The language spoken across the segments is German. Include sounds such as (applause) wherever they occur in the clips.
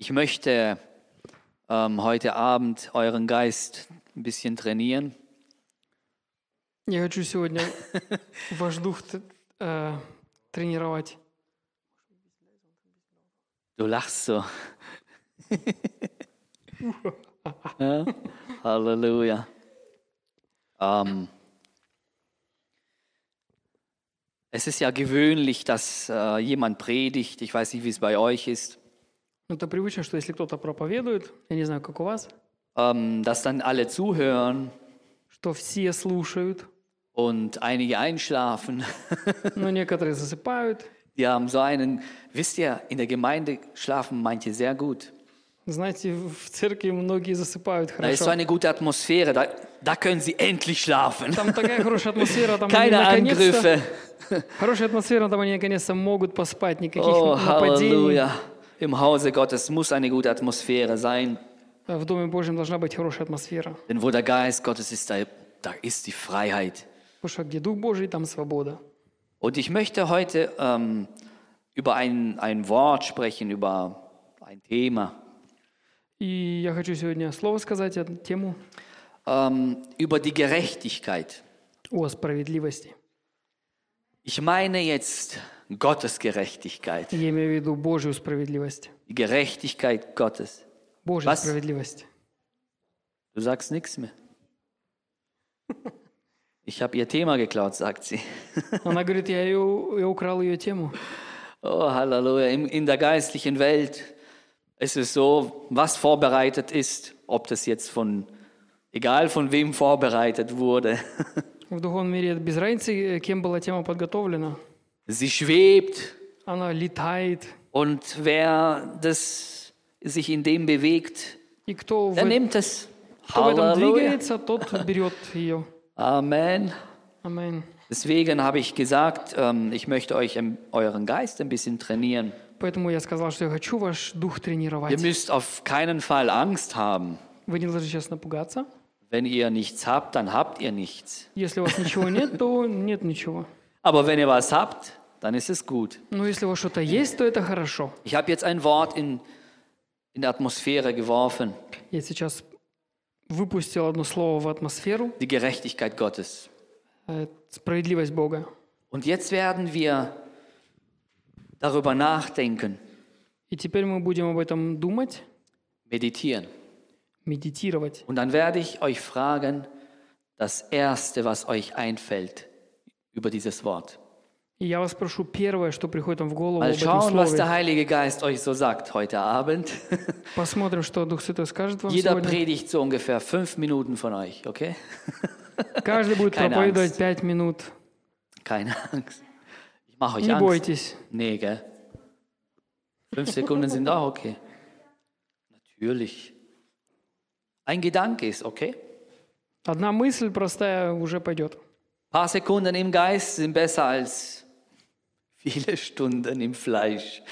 Ich möchte ähm, heute Abend euren Geist ein bisschen trainieren. Я хочу сегодня (laughs) ваш дух т- э, тренировать. Du lachst so. (laughs) ja? Halleluja. Ähm, es ist ja gewöhnlich, dass äh, jemand predigt. Ich weiß nicht, wie es bei euch ist. Ну, Это привычно, что если кто-то проповедует, я не знаю, как у вас, Ähm, dass dann alle zuhören что все слушают, und einige einschlafen. (laughs) но некоторые засыпают. Die haben so einen, wisst ihr, in der Gemeinde schlafen manche sehr gut. Знаете, в церкви многие засыпают Da ist so хорошо. eine gute Atmosphäre, da, da können sie endlich schlafen. Там такая хорошая атмосфера, там они Keine наконец-то... Angriffe. Хорошая атмосфера, там они наконец-то могут поспать, никаких Oh, нападений. Halleluja. Im Hause Gottes muss eine gute Atmosphäre sein. В Доме Божьем должна быть хорошая атмосфера. Denn wo der Geist Gottes ist, da, da ist die Freiheit. Потому что где Дух Божий, там свобода. Und ich möchte heute ähm, über ein, ein Wort sprechen, über ein Thema, И я хочу сегодня слово сказать, эту тему ähm, über die Gerechtigkeit. о справедливости. Ich meine jetzt Gottes Gerechtigkeit, Я имею в виду Божью справедливость. die Gerechtigkeit Gottes. Божья Was? справедливость. Du sagst nichts mehr. Ich habe ihr Thema geklaut, sagt sie. (laughs) Она говорит, я, ее, я украл ее тему. Oh, Halleluja. In, in der geistlichen Welt ist es so, was vorbereitet ist, ob das jetzt von, egal von wem vorbereitet wurde. (laughs) В духовном мире без разницы, э, кем была тема подготовлена. Sie schwebt Она летает. und wer das sich in dem bewegt, И кто в, der nimmt es. кто в этом Halleluja. двигается, тот берет ее. Amen. Аминь. Deswegen habe ich gesagt, ähm, ich möchte euch im- euren Geist ein bisschen trainieren. Поэтому я сказал, что я хочу ваш дух Ihr тренировать. müsst auf keinen Fall Angst haben. Вы не должны сейчас напугаться. Wenn ihr nichts habt, dann habt ihr nichts. Если у вас ничего нет, то нет ничего. Aber wenn ihr was habt, dann ist es gut. Но если у вас что-то есть, то это хорошо. Ich habe jetzt ein Wort in, in die Atmosphäre geworfen, Я сейчас выпустил одно слово в атмосферу. die Gerechtigkeit Gottes. э, Справедливость Бога. Und jetzt werden wir darüber nachdenken, И теперь мы будем об этом думать, meditieren. медитировать. Und dann werde ich euch fragen, das Erste, was euch einfällt über dieses Wort. И я вас прошу первое, что приходит вам в голову Mal об этом schauen, was der слове. Heilige Geist euch so sagt heute Abend. (laughs) Посмотрим, что Дух Святой скажет вам Jeder сегодня. predigt so ungefähr fünf Minuten von euch, okay? (laughs) Каждый будет Keine проповедовать Angst. пять минут. Keine Angst. Ich mache euch Не Angst. бойтесь. Nee, gell? Fünf Sekunden sind auch okay. Natürlich. Ein Gedanke ist okay. Одна мысль простая уже пойдет. Ein paar Sekunden im Geist sind besser als viele Stunden im Fleisch.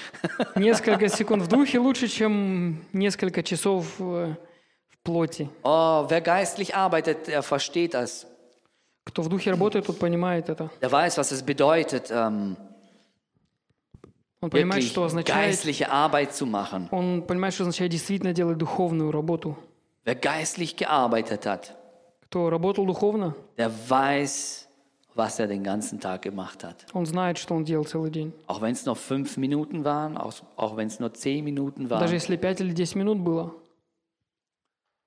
Несколько секунд в духе лучше, чем несколько часов э, в плоти. Oh, wer geistlich arbeitet, der versteht das. Кто в духе работает, тот понимает это. Der weiß, was es bedeutet, ähm, Он понимает, wirklich что означает. geistliche Arbeit zu machen. Он понимает, что означает действительно делать духовную работу. Wer geistlich gearbeitet hat, Кто работал духовно, der weiß, was er den ganzen Tag gemacht hat. он знает, что он делал целый день. Auch wenn es noch fünf Minuten waren, auch, auch wenn es nur zehn Minuten Даже waren. если 5 или 10 минут было,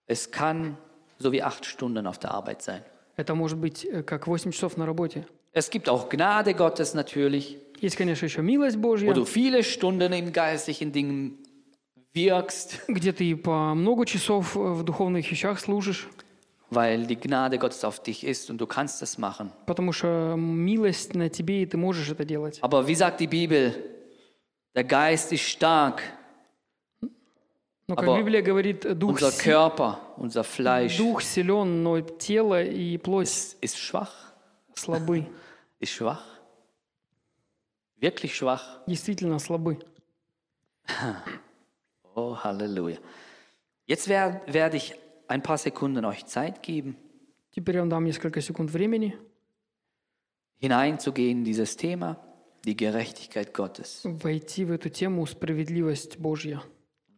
Es kann so wie acht Stunden auf der Arbeit sein. это может быть э, как 8 часов на работе. Es gibt auch Gnade Gottes natürlich, Есть, конечно, еще милость wo Божья, du viele Stunden in geistlichen Dingen wirkst, где ты по много часов э, в духовных вещах служишь, weil die Gnade Gottes auf dich ist und du kannst es machen. потому что милость на тебе, и ты можешь это делать. Aber wie sagt die Bibel, der Geist ist stark, Но, как Aber Библия говорит, дух, unser си- Körper, unser Fleisch дух силен, но тело и плоть ist, ist schwach, слабы. (laughs) ist schwach, wirklich schwach. Действительно слабы. (laughs) Oh, Halleluja. Jetzt wer- werde ich ein paar Sekunden euch Zeit geben, Теперь я вам дам несколько секунд времени hineinzugehen in dieses Thema, die Gerechtigkeit Gottes. войти в эту тему справедливость Божья.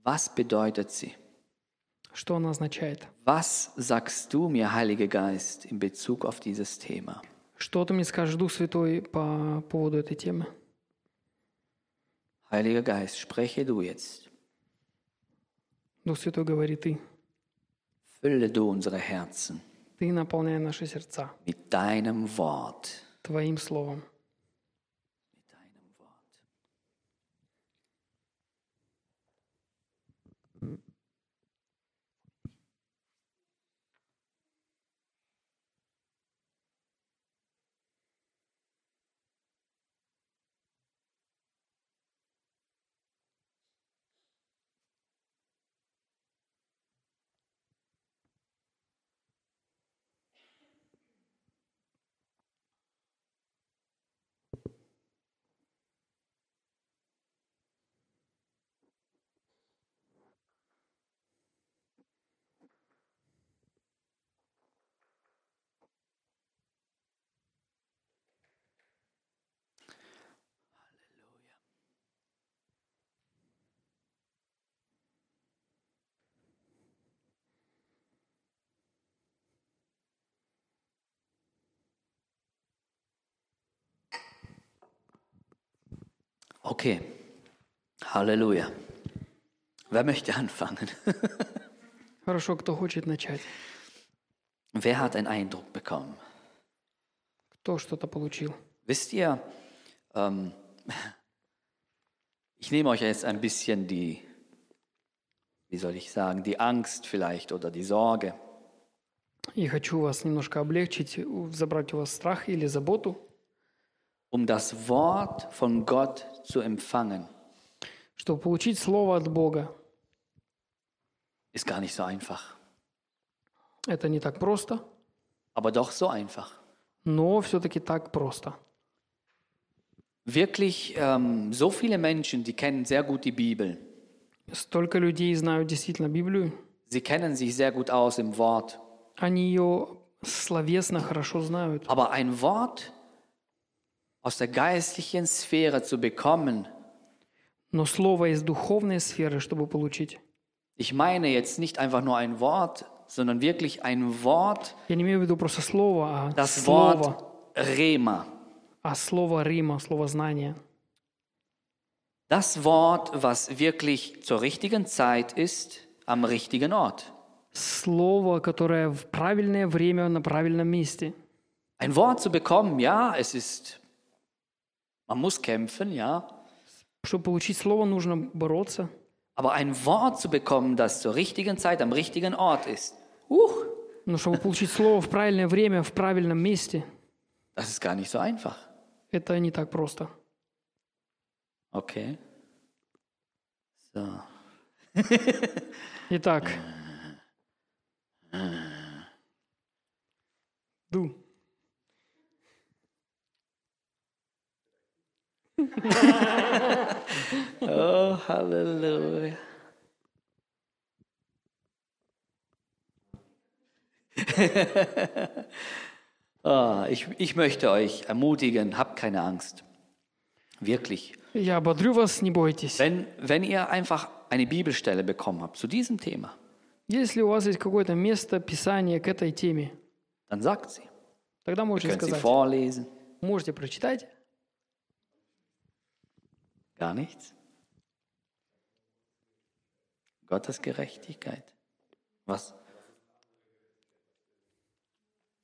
Was bedeutet sie? Что она означает? Was sagst du mir, Heiliger Geist, in Bezug auf dieses Thema? Что ты мне скажешь, Дух Святой, по поводу этой темы? Heiliger Geist, spreche du jetzt. Дух Святой, говори ты. Fülle du unsere Herzen Ты наполняй наши сердца mit deinem Wort. Твоим Словом. Okay. Halleluja. Wer möchte anfangen? (laughs) Хорошо, кто хочет начать? Wer hat einen Eindruck bekommen? Кто что-то получил? Wisst ihr, ähm, (laughs) ich nehme euch jetzt ein bisschen die, wie soll ich sagen, die Angst vielleicht oder die Sorge. И хочу вас немножко облегчить, у- забрать у вас страх или заботу, Um das Wort von Gott zu empfangen, чтобы получить Слово от Бога. ist gar nicht so einfach, Это не так просто, aber doch so einfach. но все-таки так просто. Wirklich, ähm, so viele Menschen, die kennen sehr gut die Bibel. Столько людей знают действительно Библию. Sie kennen sich sehr gut aus im Wort. Они ее словесно хорошо знают. Aber ein Wort aus der geistlichen Sphäre zu bekommen, Но слово из духовной сферы, чтобы получить, ich meine jetzt nicht einfach nur ein Wort, sondern wirklich ein Wort, я не имею в виду просто слово, а das слово, Wort Rema. а слово Рима, слово знания. Das Wort, was wirklich zur richtigen Zeit ist, am richtigen Ort. Слово, которое в правильное время на правильном месте. Ein Wort zu bekommen, ja, es ist, man muss kämpfen, ja, Чтобы получить слово, нужно бороться. aber ein Wort zu bekommen, das zur richtigen Zeit am richtigen Ort ist, uh, Но чтобы получить слово в правильное время, в правильном месте, das ist gar nicht so einfach. это не так просто. Okay. So. Итак. (laughs) Ду. Oh, Halleluja. (laughs) Ah, ich, ich möchte euch ermutigen, habt keine Angst. Wirklich. Я ободрю вас, не бойтесь. Wenn, wenn ihr einfach eine Bibelstelle bekommen habt zu diesem Thema, Если у вас есть какое-то место Писания к этой теме, dann sagt sie. тогда Ihr можете könnt sie сказать. vorlesen. Можете прочитать. Gar nichts? Gottes Gerechtigkeit. Was?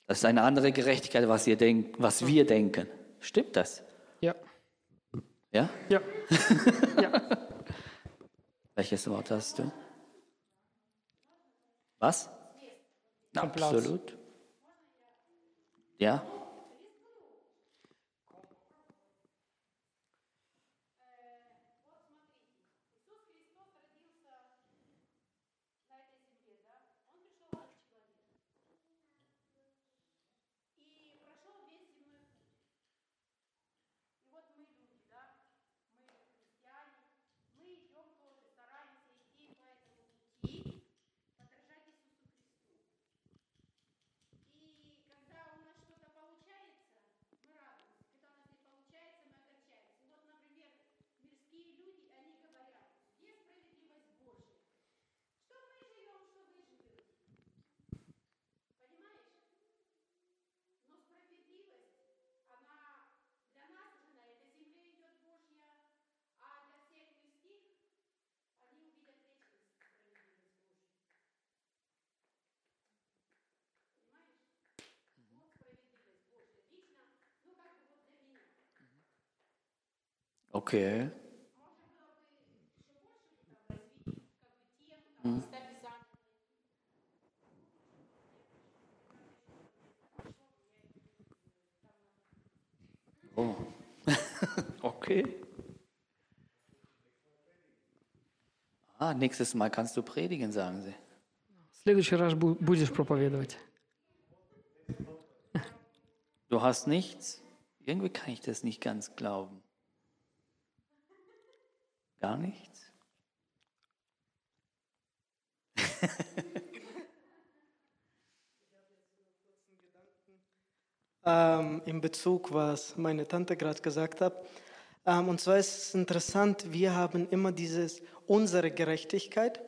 Das ist eine andere Gerechtigkeit, was, ihr denk, was wir denken. Stimmt das? Ja. Ja? Ja. (laughs) ja. Welches Wort hast du? Was? Absolut. Ja. Okay. Oh. (laughs) okay. Ah, nächstes Mal kannst du predigen, sagen sie. В следующий раз бу- будешь проповедовать. Du hast nichts? Irgendwie kann ich das nicht ganz glauben. Gar nichts? ähm, in Bezug, was meine Tante gerade gesagt hat. Ähm, und zwar ist es interessant, wir haben immer dieses unsere Gerechtigkeit.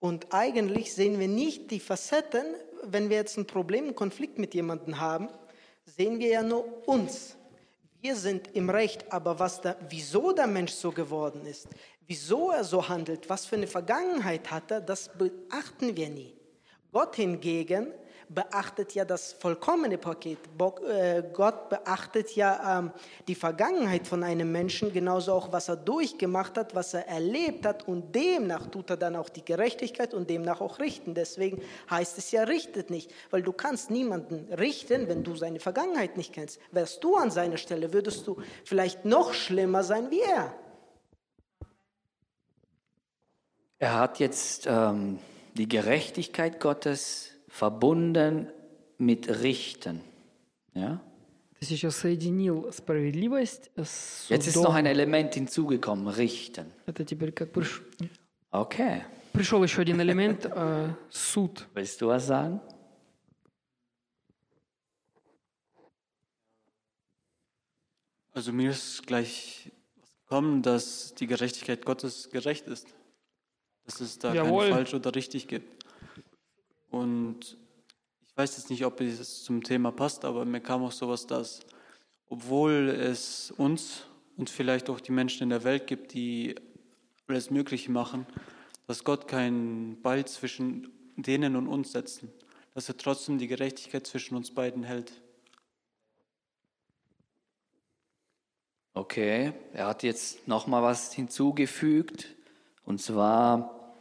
Und eigentlich sehen wir nicht die Facetten, wenn wir jetzt ein Problem, einen Konflikt mit jemandem haben, sehen wir ja nur uns. Wir sind im Recht, aber was da, wieso der Mensch so geworden ist, wieso er so handelt, was für eine Vergangenheit hat er, das beachten wir nie. Gott hingegen beachtet ja das vollkommene Paket. Äh, Gott beachtet ja ähm, die Vergangenheit von einem Menschen, genauso auch, was er durchgemacht hat, was er erlebt hat und demnach tut er dann auch die Gerechtigkeit und demnach auch richten. Deswegen heißt es ja, richtet nicht, weil du kannst niemanden richten, wenn du seine Vergangenheit nicht kennst. Wärst du an seiner Stelle, würdest du vielleicht noch schlimmer sein wie er. Er hat jetzt ähm, die Gerechtigkeit Gottes verbunden mit Richten. Ja? Ты сейчас соединил справедливость с Jetzt ist noch судом. ein Element hinzugekommen, Richten. Это теперь как приш- Okay. пришел еще один элемент э, суд. Willst du was sagen? Also mir ist gleich was gekommen, dass die Gerechtigkeit Gottes gerecht ist. Dass es da Jawohl. kein falsch oder richtig gibt. Und ich weiß jetzt nicht, ob es zum Thema passt, aber mir kam auch sowas, dass obwohl es uns und vielleicht auch die Menschen in der Welt gibt, die alles Mögliche machen, dass Gott keinen Ball zwischen denen und uns setzt. Dass er trotzdem die Gerechtigkeit zwischen uns beiden hält. Okay, er hat jetzt noch mal was hinzugefügt, und zwar,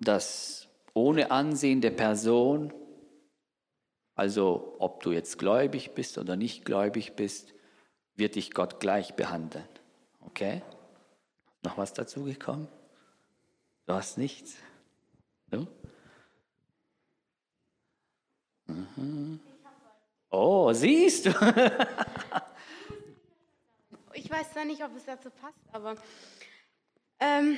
dass ohne Ansehen der Person, also ob du jetzt gläubig bist oder nicht gläubig bist, wird dich Gott gleich behandeln. Okay? Noch was dazugekommen? Du hast nichts? Du? Mhm. Oh, siehst du? (laughs) Ich weiß zwar nicht, ob es dazu passt, aber ähm,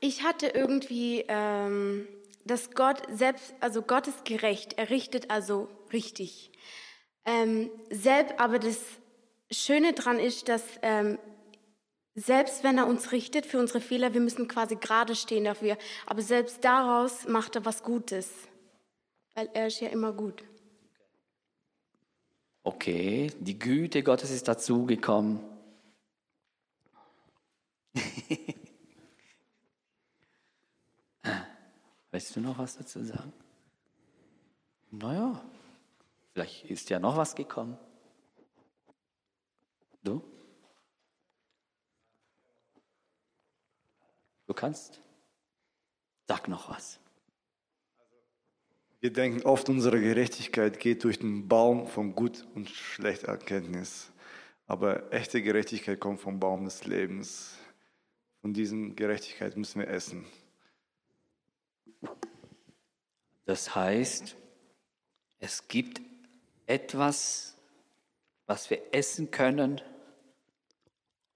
ich hatte irgendwie, ähm, dass Gott selbst, also Gott ist gerecht, er richtet also richtig. Ähm, selbst, aber das Schöne daran ist, dass ähm, selbst wenn er uns richtet für unsere Fehler, wir müssen quasi gerade stehen dafür, aber selbst daraus macht er was Gutes, weil er ist ja immer gut. Okay, die Güte Gottes ist dazugekommen. (laughs) Willst du noch was dazu sagen? Naja, vielleicht ist ja noch was gekommen. Du? Du kannst? Sag noch was. Wir denken oft, unsere Gerechtigkeit geht durch den Baum von Gut und schlechter Erkenntnis. Aber echte Gerechtigkeit kommt vom Baum des Lebens. Von diesem Gerechtigkeit müssen wir essen. Das heißt, es gibt etwas, was wir essen können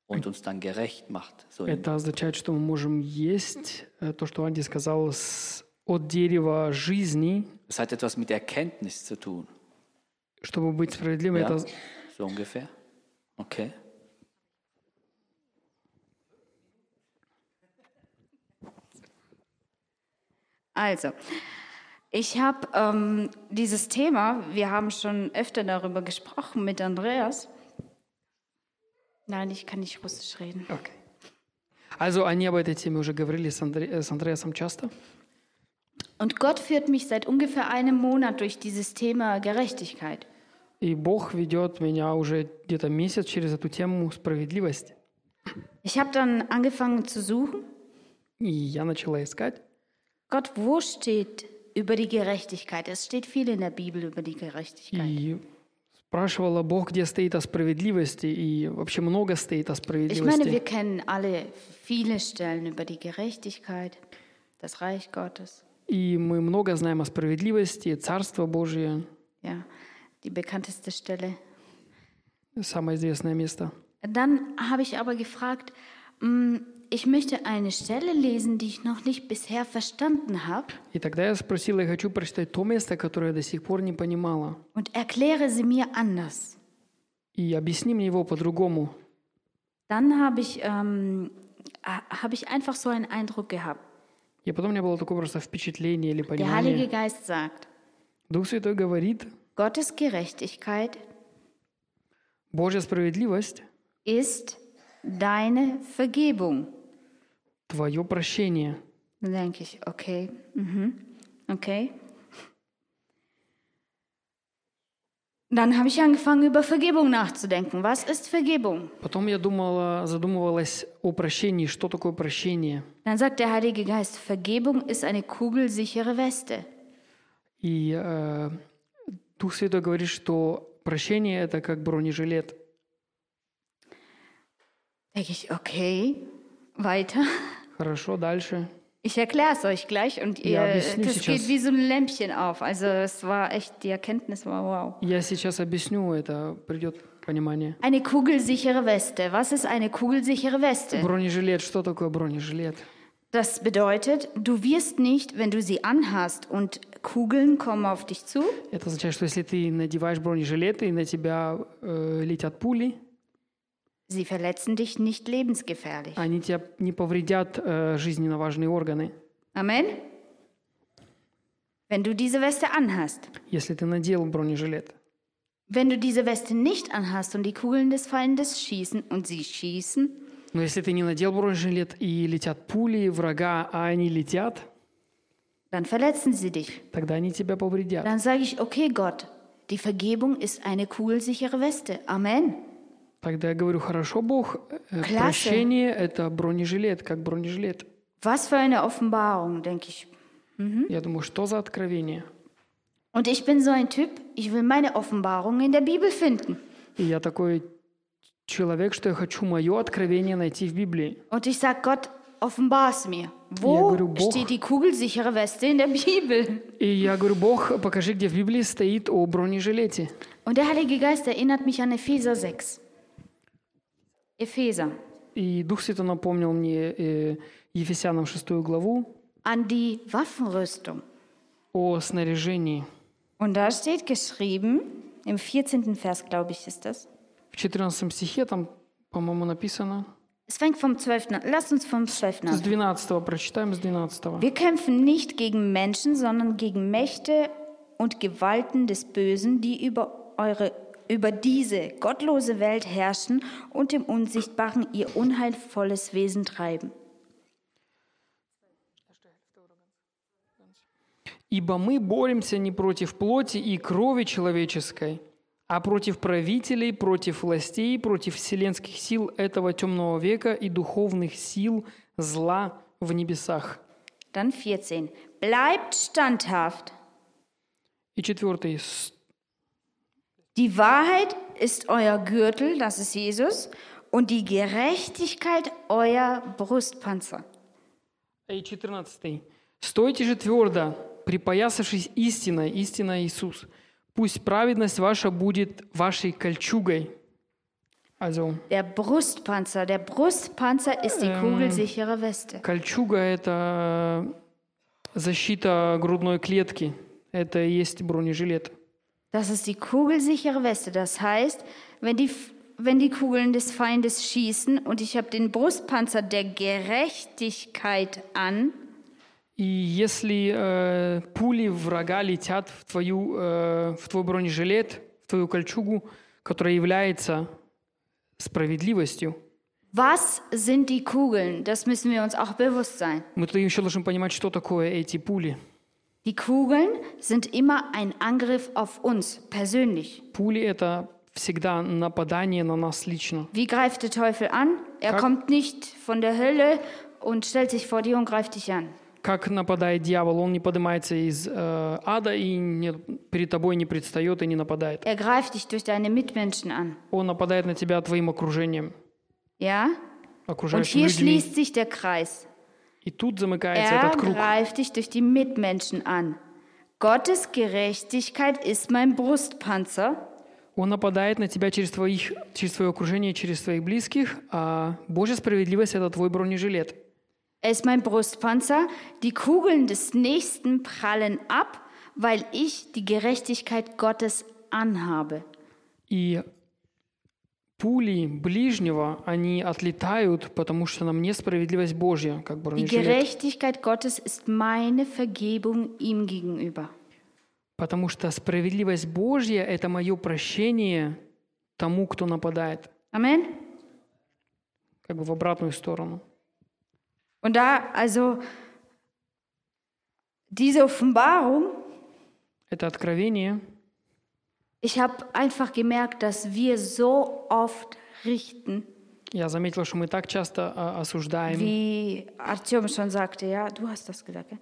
und uns dann gerecht macht. So in, Это означает, что мы можем есть э, то, что Анди сказал, с- от дерева жизни, es hat etwas mit Erkenntnis zu tun. чтобы быть справедливым. Ja? Это So ungefähr. Okay. Also, ich habe ähm, dieses Thema, wir haben schon öfter darüber gesprochen mit Andreas. Nein, ich kann nicht Russisch reden. Окей. Also, они об этой теме уже говорили с, Андре- э, с Андреасом часто. Und Gott führt mich seit ungefähr einem Monat durch dieses Thema Gerechtigkeit. И Бог ведет меня уже где-то месяц через эту тему справедливости. Ich habe dann angefangen zu suchen. И я начала искать. Gott, wo steht über die Gerechtigkeit? Es steht viel in der Bibel über die Gerechtigkeit. И спрашивала Бог, где стоит о справедливости. И вообще много стоит о Ich meine, wir справедливости. kennen alle viele Stellen über die Gerechtigkeit, das Reich Gottes. И мы много знаем о справедливости, Царство Божие, Ja, die bekannteste Stelle. самое известное место. Dann habe ich aber gefragt, mm, ich möchte eine Stelle lesen, die ich noch nicht bisher verstanden habe И тогда я спросила, я хочу прочитать то место, которое я до сих пор не понимала. und erkläre sie mir anders. И объясни мне его по-другому. Dann habe ich, ähm, ha- habe ich einfach so einen Eindruck gehabt. И потом у меня было такое просто впечатление или Der Heilige понимание. Geist sagt, Дух Святой говорит, Gottes Gerechtigkeit Божья справедливость ist deine Vergebung. – твое прощение. Dann denke ich, okay, mhm, okay. Dann habe ich angefangen, über Vergebung nachzudenken. Was ist Vergebung? Потом я думала, задумывалась о прощении. Что такое прощение? Dann sagt der Heilige Geist, Vergebung ist eine kugelsichere Weste. И э, Дух Святой говорит, что прощение – это как бронежилет. Denke ich, okay, weiter. (laughs) Хорошо, дальше. Ich erkläre es euch gleich und ihr, Ja, объясню das сейчас. geht wie so ein Lämpchen auf. Also es war echt, die Erkenntnis war wow. Я сейчас объясню, это придет понимание. Eine kugelsichere Weste. Was ist eine kugelsichere Weste? Бронежилет, что такое бронежилет? Das bedeutet, du wirst nicht, wenn du sie anhast und Kugeln kommen auf dich zu, Это означает, что если ты надеваешь бронежилет и на тебя э, летят пули, sie verletzen dich nicht lebensgefährlich. они тебя не повредят э, жизненно важные органы. Amen? Wenn du diese Weste anhast. Если ты надел бронежилет. Wenn du diese Weste nicht anhast und die Kugeln des Feindes schießen und sie schießen, Но если ты не надел бронежилет и летят пули врага, а они летят, dann verletzen sie dich. тогда они тебя повредят. Dann sage ich, okay Gott, die Vergebung ist eine kugelsichere Weste. Amen. Тогда я говорю, хорошо, Бог, э, Klasse. прощение – это бронежилет, как бронежилет. Was für eine Offenbarung, denke ich. Я думаю, что за откровение? Und ich bin so ein Typ, ich will meine Offenbarung in der Bibel finden. И я такой человек, что я хочу мое откровение найти в Библии. Und ich sage, Gott, offenbar es mir. Wo говорю, Бог- steht die kugelsichere Weste in der Bibel? И я говорю, Бог, покажи, где в Библии стоит о бронежилете. Und der Heilige Geist erinnert mich an Epheser 6. Epheser. И Дух Святой напомнил мне э, Ефесянам 6 главу An die Waffenrüstung. о снаряжении. Und da steht geschrieben, im 14. Vers, glaube ich, ist das. В 14 стихе там, по-моему, написано. Es fängt vom 12. an. Lass uns vom 12. С an. 12 прочитаем, с 12. Wir kämpfen nicht gegen Menschen, sondern gegen Mächte und Gewalten des Bösen, die über, eure, über diese gottlose Welt herrschen und im Unsichtbaren ihr unheilvolles Wesen treiben. Ибо мы боремся не против плоти и крови человеческой, а против правителей, против властей, против вселенских сил этого темного века и духовных сил зла в небесах. Dann 14. Bleibt standhaft. И четвертый. «С- Die Wahrheit ist euer Gürtel, das ist Jesus, und die Gerechtigkeit euer Brustpanzer. И четырнадцатый. «Стойте же твердо, припоясавшись истиной, истина Иисус. Пусть праведность ваша будет вашей кольчугой». Also, Der Brustpanzer, der Brustpanzer ist die kugelsichere Weste. кольчуга – это защита грудной клетки. Это и есть бронежилет. Das ist die kugelsichere Weste. Das heißt, wenn die, wenn die Kugeln des Feindes schießen und ich habe den Brustpanzer der Gerechtigkeit an, И если э, пули врага летят в, твою, э, в твой бронежилет, в твою кольчугу, которая является справедливостью, was sind die Kugeln? Das müssen wir uns auch bewusst sein. мы тут еще должны понимать, что такое эти пули. Die Kugeln sind immer ein Angriff auf uns persönlich. Пули – это всегда нападание на нас лично. Wie greift der Teufel an? Er Kack. kommt nicht von der Hölle und stellt sich vor dir und greift dich an. Как нападает дьявол? Он не поднимается из э, ада и не- перед тобой не предстает и не нападает. Er greift dich durch deine Mitmenschen an. Он нападает на тебя твоим окружением, Ja? Und окружающими hier людьми. schließt sich der Kreis. И тут замыкается Er этот круг. greift dich durch die Mitmenschen an. Gottes Gerechtigkeit ist mein Brustpanzer. Он нападает на тебя через, твоих, через твое окружение, через твоих близких, а Божья справедливость – это твой бронежилет. Er ist mein Brustpanzer. Die Kugeln des Nächsten prallen ab, weil ich die Gerechtigkeit Gottes anhabe. И пули ближнего, они отлетают, потому что на мне справедливость Божья, как Die бронежилет. Gerechtigkeit Gottes ist meine Vergebung ihm gegenüber. Потому что справедливость Божья – это мое прощение тому, кто нападает, Amen. как бы в обратную сторону. Und da, also, diese Offenbarung, Это откровение. ich habe einfach gemerkt, dass wir so oft richten, Я заметил, что мы так часто а, осуждаем, wie Artyom schon sagte, ja, du hast das gesagt, ja?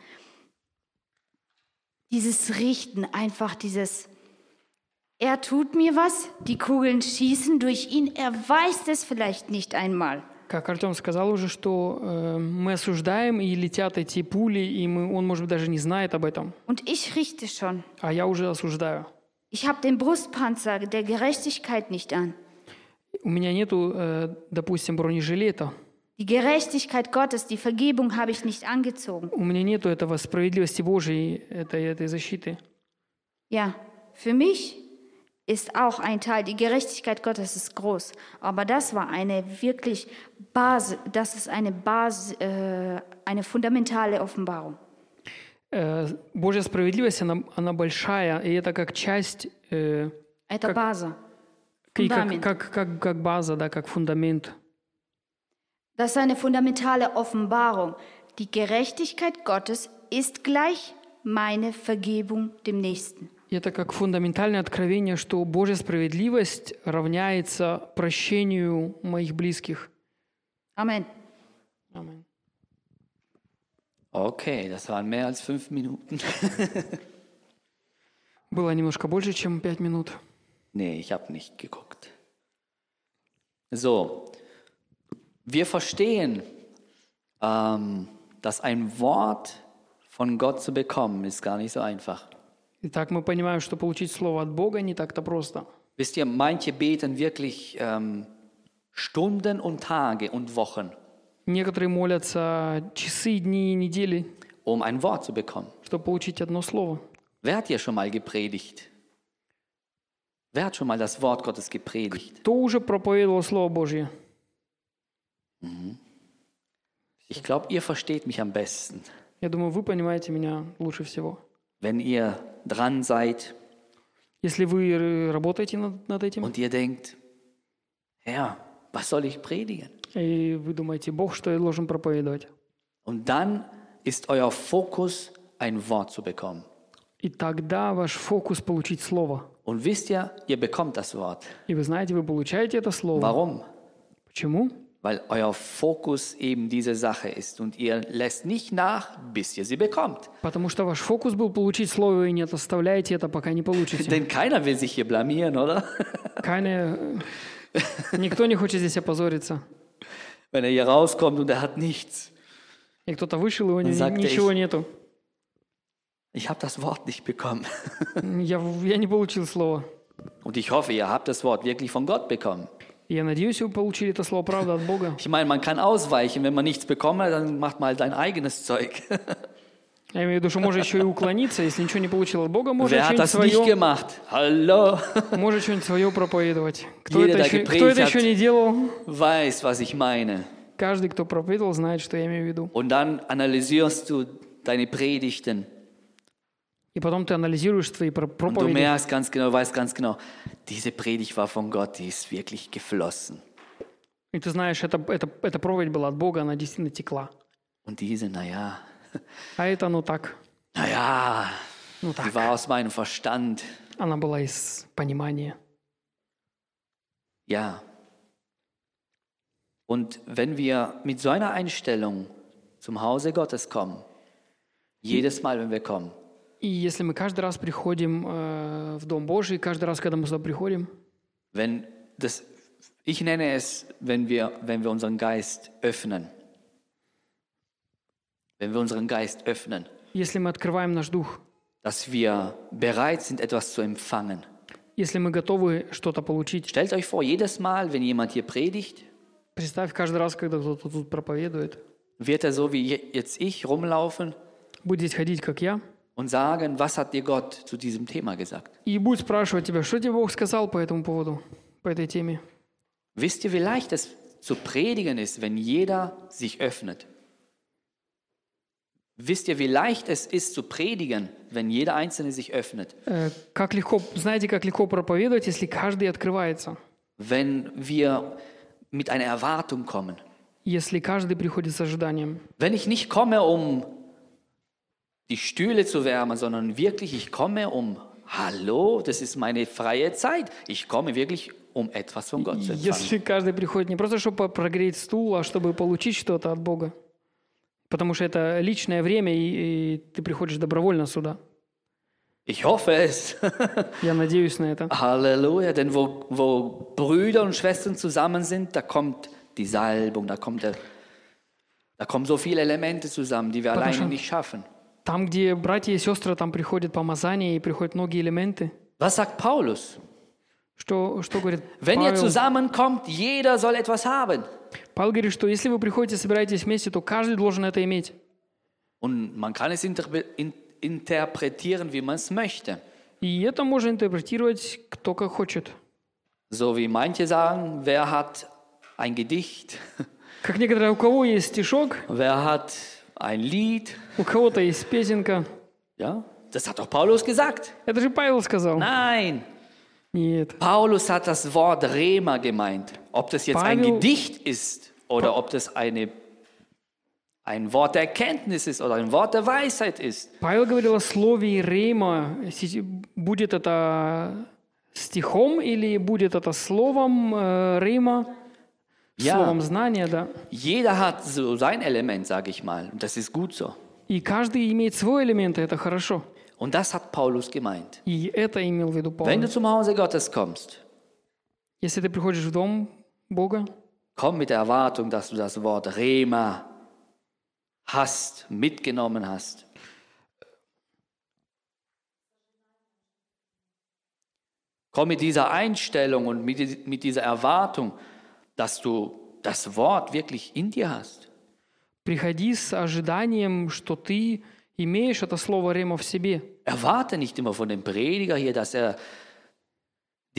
Dieses Richten, einfach dieses, er tut mir was, die Kugeln schießen durch ihn, er weiß es vielleicht nicht einmal. Как Артем сказал уже, что э, мы осуждаем, и летят эти пули, и мы, он, может быть, даже не знает об этом. Und ich richte schon. А я уже осуждаю. Ich habe den Brustpanzer der Gerechtigkeit nicht an. У меня нету, э, допустим, бронежилета. Die Gerechtigkeit Gottes, die Vergebung habe ich nicht angezogen. У меня нету этого справедливости Божьей, этой, этой защиты. Ja, für mich ist auch ein Teil, die Gerechtigkeit Gottes ist groß, aber das war eine wirklich Basis, das ist eine Basis, äh, eine fundamentale Offenbarung. Э, Божья справедливость, она, она большая, и это как часть, э, Это Как- Basis. и как, Фундамент. как, как, как база, да, как фундамент. Das ist eine fundamentale Offenbarung. Die Gerechtigkeit Gottes ist gleich meine Vergebung dem Nächsten. Это как фундаментальное откровение, что Божья справедливость равняется прощению моих близких. Amen. Аминь. Okay, das waren mehr als fünf Minuten. (laughs) Было немножко больше, чем пять минут. Nee, ich habe nicht geguckt. So, wir verstehen, ähm, dass ein Wort von Gott zu bekommen, ist gar nicht so einfach. Итак, мы понимаем, что получить слово от Бога не так-то просто. Wisst ihr, manche beten wirklich ähm, Stunden und Tage und Wochen, Некоторые молятся часы, дни недели, um ein Wort zu bekommen. чтобы получить одно слово. Wer hat hier schon mal gepredigt? Wer hat schon mal das Wort Gottes gepredigt? Кто уже проповедовал Слово Божье? Ich glaube, ihr versteht mich am besten, Я думаю, вы понимаете меня лучше всего. wenn ihr dran seid Если вы э, работаете над, над этим, und ihr denkt, Herr, was soll ich predigen? И вы думаете, Бог, что я должен проповедовать? Und dann ist euer Fokus, ein Wort zu bekommen. И тогда ваш фокус получить слово. Und wisst ihr, ihr bekommt das Wort. И вы знаете, вы получаете это слово. Warum? Почему? Weil euer Fokus eben diese Sache ist und ihr lässt nicht nach, bis ihr sie bekommt. Потому что ваш фокус был получить слово, и не оставляете это, пока не получите. Denn keiner will sich hier blamieren, oder? Keine... Никто не хочет здесь опозориться. Wenn er hier rauskommt und er hat nichts. И кто-то вышел, и у него Он sagt, ничего «Ich- нету. Ich habe das Wort nicht bekommen. (laughs) Я, я не получил слово. Und ich hoffe, ihr habt das Wort wirklich von Gott bekommen. И Я надеюсь, вы получили это слово правда от Бога. Ich meine, man kann ausweichen, wenn man nichts bekommen hat, dann macht mal dein eigenes Zeug. (laughs) Я имею в виду, что можно еще и уклониться, если ничего не получил от Бога, hat что-нибудь свое? Hallo? может что-нибудь свое проповедовать. Кто Jeder, это, еще, кто это еще не делал, Weiß, was ich meine. каждый, кто проповедовал, знает, что я имею в виду. Und dann analysierst du deine Predigten И потом ты анализируешь und du проповеди, merkst ganz genau, weißt ganz genau, diese Predigt war von Gott, die ist wirklich geflossen. и ты знаешь, это, это, эта проповедь была от Бога, она действительно текла. Und diese, naja, А это, ну так, naja, ну die так, war aus meinem Verstand. она была из понимания. Ja. Und wenn wir mit so einer Einstellung zum Hause Gottes kommen, jedes Mal, wenn wir kommen, И если мы каждый раз приходим э, в Дом Божий, каждый раз, когда мы сюда приходим, wenn das, ich nenne es, wenn wir, wenn wir unseren Geist öffnen, wenn wir unseren Geist öffnen, если мы открываем наш дух, dass wir bereit sind, etwas zu empfangen. если мы готовы что-то получить. Stellt euch vor, jedes Mal, wenn jemand hier predigt, Представь, каждый раз, когда кто-то тут проповедует, wird er so wie je- jetzt ich rumlaufen будет здесь ходить, как я, und sagen, was hat dir Gott zu diesem Thema gesagt? и будет спрашивать тебя, что тебе Бог сказал по этому поводу, по этой теме. Wisst ihr, wie leicht es zu predigen ist, wenn jeder sich öffnet? Wisst ihr, wie leicht es ist zu predigen, wenn jeder Einzelne sich öffnet? Э, Как легко, знаете, как легко проповедовать, если каждый открывается, Wenn wir mit einer Erwartung kommen. если каждый приходит с ожиданием. Wenn ich nicht komme, um die Stühle zu wärmen, sondern wirklich, ich komme, um, hallo, das ist meine freie Zeit. Ich komme wirklich, um etwas von Gott zu empfangen. Если каждый приходит не просто, чтобы прогреть стул, а чтобы получить что-то от Бога. Потому что это личное время, и, и ты приходишь добровольно сюда. Ich hoffe es. Я надеюсь на это. Halleluja, denn wo, wo Brüder und Schwestern zusammen sind, da kommt die Salbung, da kommt der, da kommen so viele Elemente zusammen, die wir Потому alleine nicht schaffen. Там, где братья и сестры, там приходит помазание и приходят многие элементы. Was sagt Paulus? Что, что говорит Wenn ihr Павел? zusammenkommt, jeder soll etwas haben. Павел говорит, что если вы приходите, собираетесь вместе, то каждый должен это иметь. Und man kann es interpre- in, interpretieren, wie man es möchte. И это можно интерпретировать кто как хочет. So wie manche sagen, wer hat ein Gedicht, (laughs) Как некоторые, у кого есть стишок, wer hat ein Lied. у кого-то есть песенка. Ja, das hat doch Paulus gesagt. Это же Павел сказал. Nein, Нет. Paulus hat das Wort Rema gemeint. Ob das jetzt ein Pavel- Gedicht ist oder ob das eine, ein Wort der Erkenntnis ist oder ein Wort der Weisheit ist. Павел говорил о слове Рейма. Си- Будет это стихом или будет это словом э, Рейма, Ja. словом знания, да. Jeder hat so sein Element, sage ich mal. Und das ist gut so. И каждый имеет свой элемент, и это хорошо. Und das hat Paulus gemeint. И это имел в виду Wenn Павел. du zum Hause Gottes kommst, Если ты приходишь в дом Бога, komm mit der Erwartung, dass du das Wort Rema hast, mitgenommen hast. Komm mit dieser Einstellung und mit, di- mit dieser Erwartung, dass du das Wort wirklich in dir hast. приходи с ожиданием, что ты имеешь это слово Рема в себе. Erwarte nicht immer von dem Prediger hier, dass er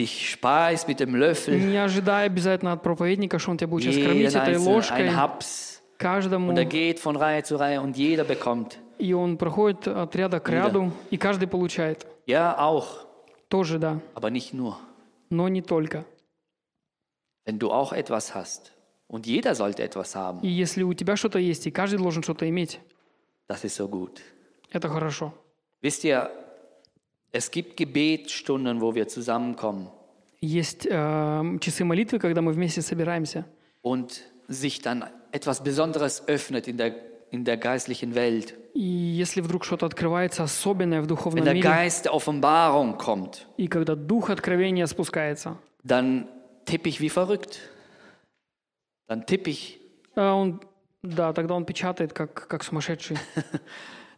dich speist mit dem Löffel, Не ожидай обязательно от проповедника, что он тебя будет сейчас кормить этой ложкой ein Haps. каждому. Und er geht von Reihe zu Reihe und jeder bekommt. И он проходит от ряда к ряду, и каждый получает. Ja, auch, Тоже, да, aber nicht nur. но не только. Wenn du auch etwas hast und jeder sollte etwas haben, И если у тебя что-то есть, и каждый должен что-то иметь, das ist so gut. это хорошо. Wisst ihr, es gibt Gebetsstunden, wo wir zusammenkommen Есть э, часы молитвы, когда мы вместе собираемся, und sich dann etwas Besonderes öffnet in der, in der geistlichen Welt. и если вдруг что-то открывается особенное в Wenn духовном der мире, Geist der Offenbarung kommt, и когда дух откровения спускается, dann tippe ich wie verrückt. Dann tippe ich а он, да, тогда он печатает как, как сумасшедший.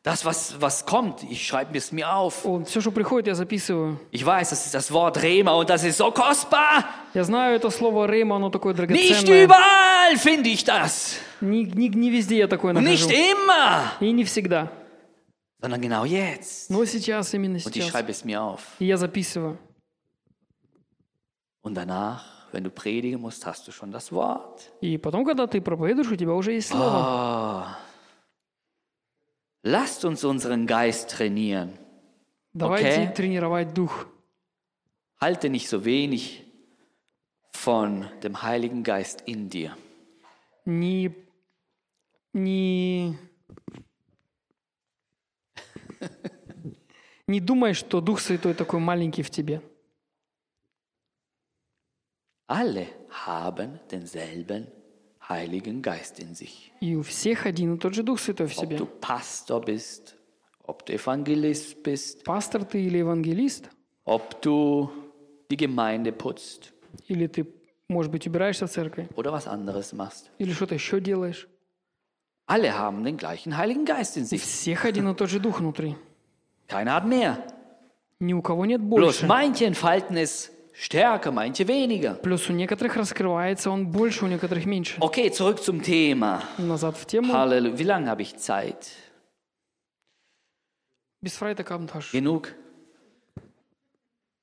Das, was, was kommt. Ich schreibe es mir auf. Он, все, что приходит, я записываю. Ich weiß, das ist das Wort Rema und das ist so kostbar. Я знаю это слово Рейма, оно такое Nicht драгоценное. überall finde ich das. Не, не- не везде я такое Und нахожу. nicht immer, И не всегда. sondern genau jetzt. Но сейчас, именно Und ich сейчас. schreibe es mir auf. И я записываю. Und danach, wenn du predigen musst, hast du schon das Wort. И потом, когда ты проповедуешь, у тебя уже есть слово. Oh. Lasst uns unseren Geist trainieren. Давайте окей. тренировать дух. Halte nicht so wenig von dem Heiligen Geist in dir. Не, не, (laughs) не думай, что Дух Святой такой маленький в тебе. Alle haben denselben Heiligen Geist in sich. И у всех один и тот же Дух Святой в Ob себе. du Pastor bist, ob du Evangelist bist, Пастор ты или евангелист, ob du die Gemeinde putzt или ты, может быть, убираешься в церкви, oder was anderes machst. или что-то еще делаешь. Alle haben den gleichen Heiligen Geist in У sich. всех один и тот же Дух внутри. Keiner hat mehr. Ни у кого нет Bloß больше. manche entfalten es stärker, manche weniger. Плюс у некоторых раскрывается он больше, у некоторых меньше. Okay, zurück zum Thema. Назад в тему. Halleluja. Wie lange habe ich Zeit? Bis Freitagabend hast. Genug?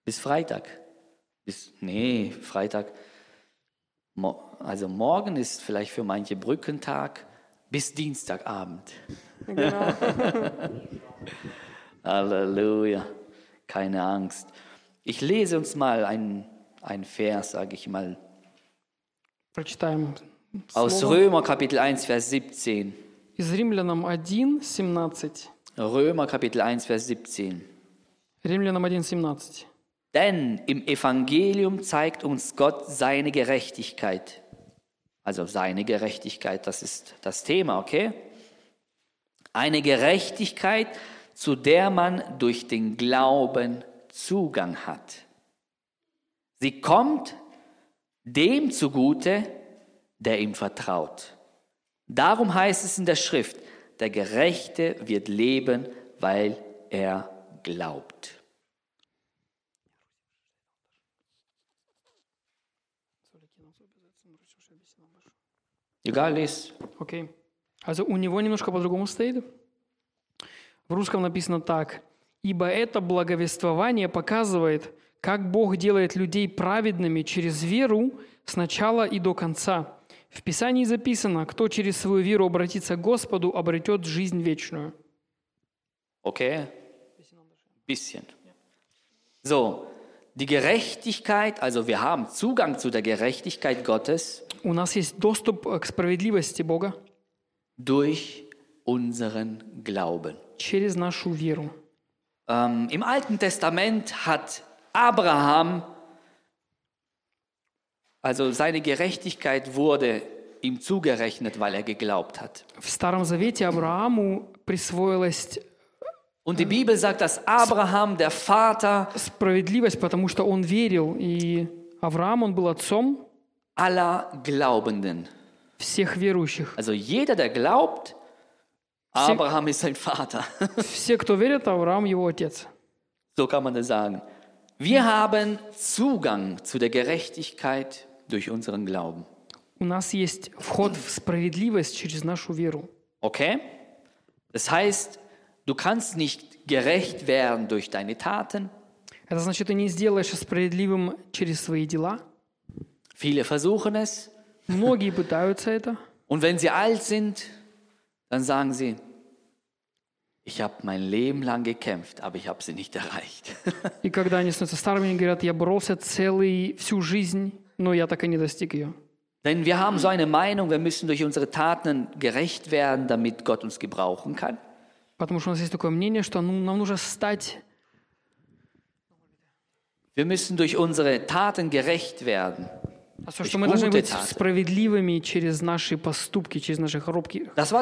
Bis Freitag? Bis, nee, Freitag. Mo also morgen ist vielleicht für manche Brückentag bis Dienstagabend. (laughs) Halleluja. Keine Angst. Ich lese uns mal einen, einen Vers, sage ich mal, Прочитаем aus слово Römer Kapitel 1, Vers 17. из Римлянам 1, 17. Römer Kapitel 1, Vers 17. Римлянам 1, 17. Denn im Evangelium zeigt uns Gott seine Gerechtigkeit. Also seine Gerechtigkeit, das ist das Thema, okay? Eine Gerechtigkeit, zu der man durch den Glauben Zugang hat. Sie kommt dem zugute, der ihm vertraut. Darum heißt es in der Schrift, der Gerechte wird leben, weil er glaubt. Egal, lies. Окей. Also у него немножко по-другому стоит. В русском написано так. «Ибо это благовествование показывает, как Бог делает людей праведными через веру с начала и до конца. В Писании записано, кто через свою веру обратится к Господу, обретет жизнь вечную». Okay? Bisschen. So, die Gerechtigkeit, also wir haben Zugang zu der Gerechtigkeit Gottes У нас есть доступ к справедливости Бога durch unseren Glauben. через нашу веру. Ähm, Im Alten Testament hat Abraham, also seine Gerechtigkeit wurde ihm zugerechnet, weil er geglaubt hat. В Старом Завете Аврааму присвоилась Und die Bibel sagt, dass Abraham, der Vater справедливость, потому что он верил, и Авраам, он был отцом aller Glaubenden. всех верующих. Also jeder, der glaubt, Abraham ist sein Vater. (laughs) Все, кто верит, Авраам его отец. So kann man das sagen. Wir haben Zugang zu der Gerechtigkeit durch unseren Glauben. У нас есть вход в справедливость через нашу веру. Okay? Das heißt, du kannst nicht gerecht werden durch deine Taten. Это значит, ты не сделаешь справедливым через свои дела. Viele versuchen es. Многие пытаются это. Und wenn sie alt sind, dann sagen sie, ich habe mein Leben lang gekämpft, aber ich habe sie nicht erreicht. (laughs) И когда они становятся старыми, они говорят, я боролся целый, всю жизнь, но я так и не достиг ее. Denn wir haben so eine Meinung, wir müssen durch unsere Taten gerecht werden, damit Gott uns gebrauchen kann. Потому что у нас есть такое мнение, что ну, нам нужно стать, Wir müssen durch unsere Taten gerecht werden. А что Durch мы должны быть справедливыми через наши поступки, через наши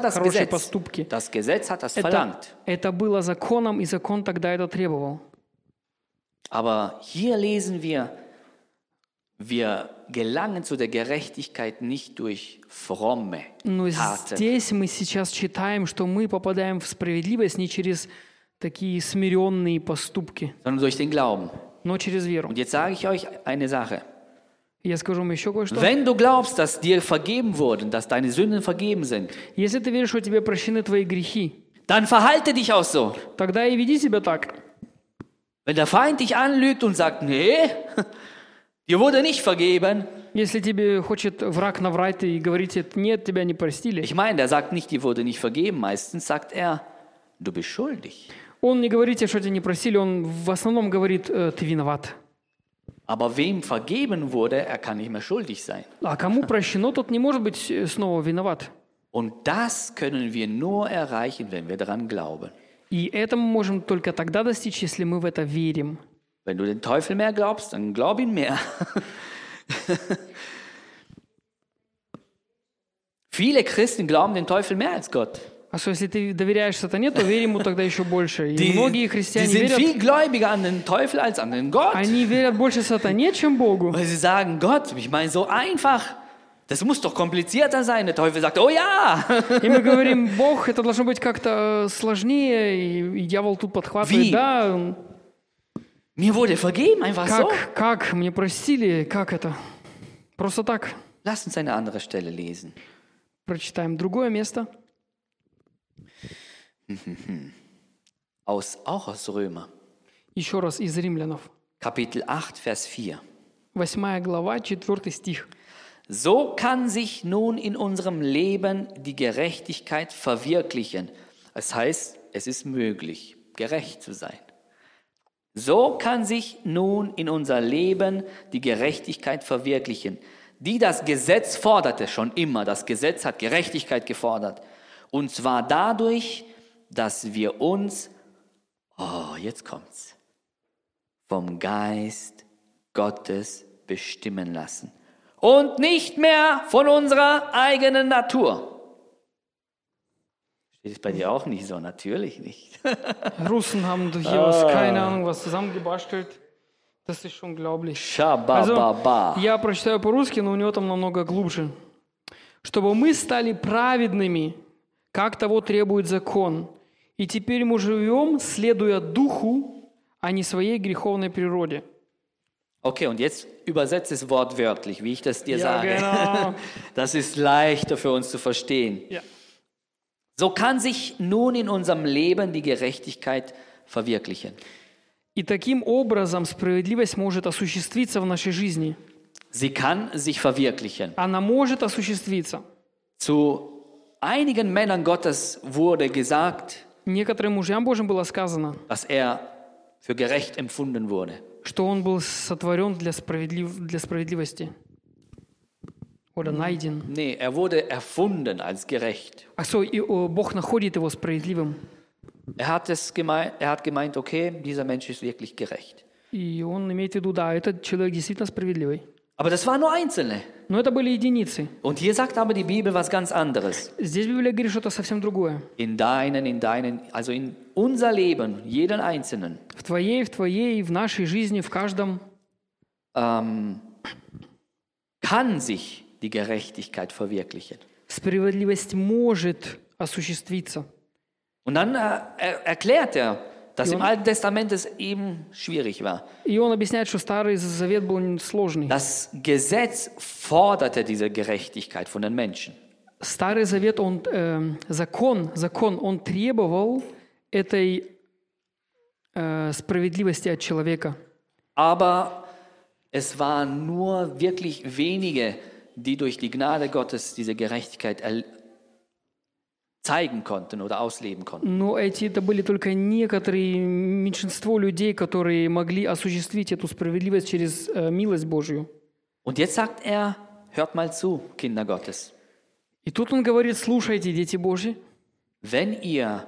das хорошие Gesetz. поступки. Das Gesetz hat das Это, verlangt. это было законом, и закон тогда это требовал. Aber hier lesen wir, wir gelangen zu der Gerechtigkeit nicht durch fromme Но Taten, здесь мы сейчас читаем, что мы попадаем в справедливость не через такие смиренные поступки, sondern durch den Glauben. но через веру. Und jetzt sage ich euch eine Sache. Wenn du glaubst, dass dir vergeben wurden, dass deine Sünden vergeben sind, Если ты веришь, что тебе прощены твои грехи, dann verhalte dich auch so. тогда и веди себя так. Wenn der Feind dich anlügt und sagt, nee, dir wurde nicht vergeben, Если тебе хочет враг наврать и говорить, нет, тебя не простили, ich meine, der sagt nicht, dir wurde nicht vergeben, meistens sagt er, du bist schuldig. он не говорит тебе, что тебя не простили, он в основном говорит, «Э, ты виноват. Aber wem vergeben wurde, er kann nicht mehr schuldig sein. А кому прощено, тот не может быть э, снова виноват. Und das können wir nur erreichen, wenn wir daran glauben. И это мы можем только тогда достичь, если мы в это верим. Wenn du den Teufel mehr glaubst, dann glaub ihn mehr. (laughs) Viele Christen glauben den Teufel mehr als Gott. А что, если ты доверяешь сатане, то верь ему тогда еще больше. И (laughs) Die, многие христиане верят, они верят больше сатане, чем Богу. Weil sie sagen, Gott, ich meine, so einfach. Das muss doch komplizierter sein. Der Teufel sagt, oh ja. И мы (laughs) говорим, Бог, это должно быть как-то сложнее, и, и дьявол тут подхватывает, Ви. да, Mir wurde vergeben, einfach so. как, как, мне простили, как это? Просто так. Lass uns eine andere Stelle lesen. Прочитаем другое место. (laughs) Aus, auch aus Römer. Еще раз из Римлянов. Kapitel 8, Vers 4. Восьмая глава, четвертый стих. So kann sich nun in unserem Leben die Gerechtigkeit verwirklichen. Das heißt, es ist möglich, gerecht zu sein. So kann sich nun in unser Leben die Gerechtigkeit verwirklichen, die das Gesetz forderte schon immer. Das Gesetz hat Gerechtigkeit gefordert. Und zwar dadurch, dass wir uns, oh, jetzt kommt's, vom Geist Gottes bestimmen lassen und nicht mehr von unserer eigenen Natur. Steht es bei dir auch nicht so? Natürlich nicht. (laughs) Руssen haben hier was, keine Ahnung, was zusammengebastelt. Das ist schon unglaublich. Shabababa. Я прочитаю по-русски, но у него там намного глубже. Чтобы мы стали праведными, как того требует закон. И теперь мы живем, следуя духу, а не своей греховной природе. Okay, und jetzt übersetze es wortwörtlich, wie ich das dir Ja, sage. genau. (laughs) Das ist leichter für uns zu verstehen. Ja. So kann sich nun in unserem Leben die Gerechtigkeit verwirklichen. И таким образом справедливость может осуществиться в нашей жизни. Sie kann sich verwirklichen. Она может осуществиться. Zu einigen Männern Gottes wurde gesagt, Некоторым мужьям Божьим было сказано, dass er für gerecht empfunden wurde. что он был сотворен для, справедлив... для справедливости. Oder найден. Nee, er wurde erfunden als gerecht. А so, Бог находит его справедливым. Er hat, es gemeint, er hat gemeint, okay, dieser Mensch ist wirklich gerecht. И он имеет в виду, да, этот человек действительно справедливый. Aber das waren nur Einzelne. Но это были единицы. Und hier sagt aber die Bibel was ganz anderes. Здесь Библия говорит что-то совсем другое. In deinen, in deinen, also in unser Leben, jeden Einzelnen, В твоей, в твоей, в нашей жизни, в каждом ähm, kann sich die Gerechtigkeit verwirklichen. справедливость может осуществиться. Und dann äh, er, erklärt er, dass im Alten Testament es eben schwierig war. И он объясняет, что Старый Завет был сложный. Das Gesetz forderte diese Gerechtigkeit von den Menschen. Старый Завет, он, э, закон, закон, он требовал этой э, справедливости от человека. Aber es waren nur wirklich wenige, die durch die Gnade Gottes diese Gerechtigkeit erl- zeigen konnten oder ausleben konnten. Но эти это были только некоторые, меньшинство людей, которые могли осуществить эту справедливость через э, милость Божью. Und jetzt sagt er, hört mal zu, Kinder Gottes. И тут он говорит, слушайте, дети Божьи, Wenn ihr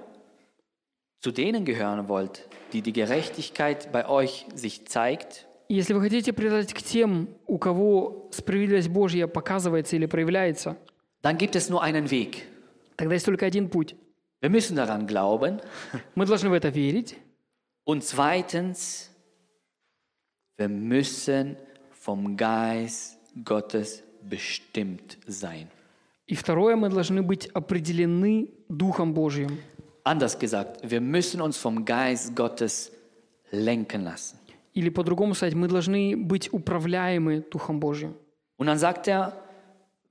zu denen gehören wollt, die die Gerechtigkeit bei euch sich zeigt, если вы хотите принадлежать к тем, у кого справедливость Божья показывается или проявляется, dann gibt es nur einen Weg. Тогда есть только один путь. Wir müssen daran glauben. Мы должны в это верить. Und zweitens, wir müssen vom Geist Gottes bestimmt sein. И второе, мы должны быть определены Духом Божьим. Anders gesagt, wir müssen uns vom Geist Gottes lenken lassen. Или по-другому сказать, мы должны быть управляемы Духом Божьим. Und dann sagt er,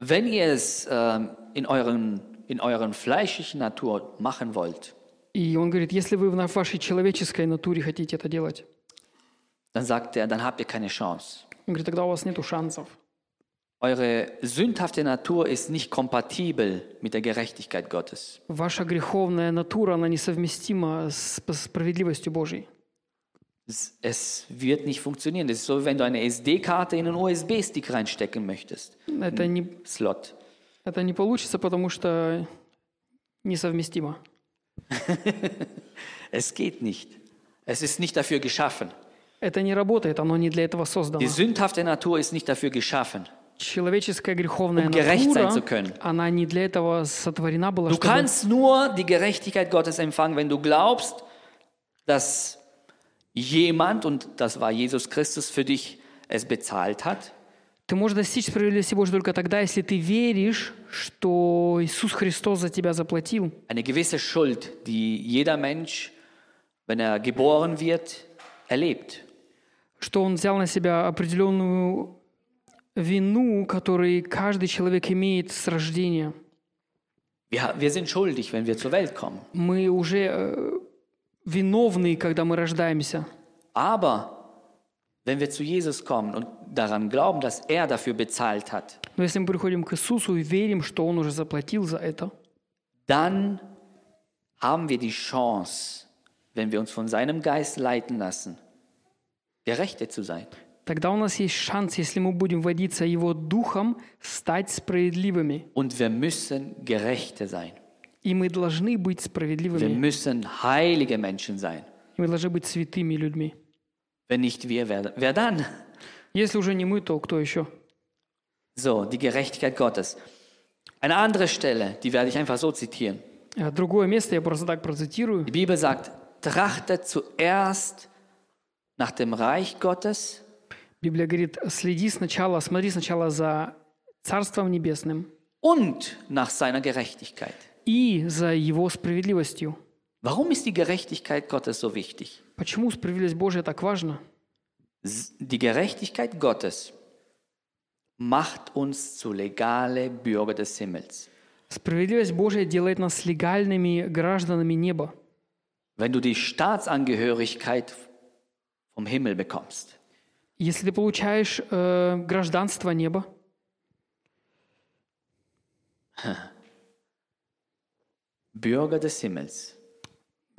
wenn ihr es ähm, in, euren, in euren fleischlichen Natur machen wollt, И он говорит, если вы в на- вашей человеческой натуре хотите это делать, dann sagt er, dann habt ihr keine Chance. он говорит, тогда у вас нет шансов. Eure sündhafte Natur ist nicht kompatibel mit der Gerechtigkeit Gottes. Ваша греховная натура, она несовместима с с справедливостью Божьей. Es, es wird nicht funktionieren. Das ist so, wenn du eine SD-Karte in einen USB-Stick reinstecken möchtest. Это не, Slot. это не получится, потому что несовместимо. (laughs) Es geht nicht. Es ist nicht dafür geschaffen. Это не работает, оно не для этого создано. Die sündhafte Natur ist nicht dafür geschaffen. Человеческая греховная Um gerecht sein zu натура, können. она не для этого сотворена была, Du чтобы... kannst nur die Gerechtigkeit Gottes empfangen, wenn du glaubst, dass jemand, und das war Jesus Christus, für dich es bezahlt hat. Ты можешь достичь справедливости Божьей только тогда, если ты веришь, что Иисус Христос за тебя заплатил. Eine gewisse Schuld, die jeder Mensch, wenn er geboren wird, erlebt. Что Он взял на себя определенную вину, которую каждый человек имеет с рождения. Wir, wir sind schuldig, wenn wir zur Welt kommen. Мы уже э, виновны, когда мы рождаемся. Aber wenn wir zu Jesus kommen und daran glauben, dass er dafür bezahlt hat, Но если мы приходим к Иисусу и верим, что Он уже заплатил за это, dann haben wir die Chance, wenn wir uns von seinem Geist leiten lassen, Gerechte zu sein. тогда у нас есть шанс, если мы будем водиться Его Духом, стать справедливыми. Und wir müssen Gerechte sein. И мы должны быть Wir справедливыми. müssen heilige Menschen sein. И мы должны быть святыми людьми. Wenn nicht wir, wer, wer dann? Если уже не мы, то кто еще? So, die Gerechtigkeit Gottes. Eine andere Stelle, die werde ich einfach so zitieren. А Другое место я просто так процитирую. Die Bibel sagt, trachtet zuerst nach dem Reich Gottes Библия говорит, следи сначала, смотри сначала за Царством Небесным und nach seiner Gerechtigkeit. и за Его справедливостью. Warum ist die Gerechtigkeit Gottes so wichtig? Почему справедливость Божья так важна? S- Die Gerechtigkeit Gottes macht uns zu legale Bürger des Himmels. Справедливость Божья делает нас легальными гражданами неба. Wenn du die Staatsangehörigkeit vom Himmel bekommst, Если ты получаешь э, гражданство неба, Bürger des Himmels,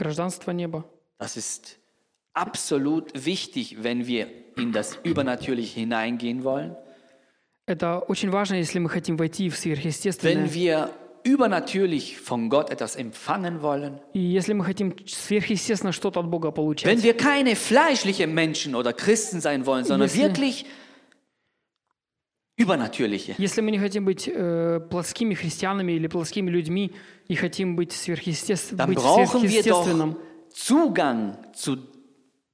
гражданство неба, das ist absolut wichtig, wenn wir in das Übernatürliche hineingehen wollen. это очень важно, если мы хотим войти в сверхъестественное. Wenn wir übernatürlich von Gott etwas empfangen wollen. И если мы хотим сверхъестественно что-то от Бога получать. Wenn wir keine fleischlichen Menschen oder Christen sein wollen, sondern Если- wirklich übernatürliche. Если мы не хотим быть э, плотскими христианами или плотскими людьми и хотим быть, сверхъестеств... Dann быть brauchen wir doch сверхъестественным, Zugang zu,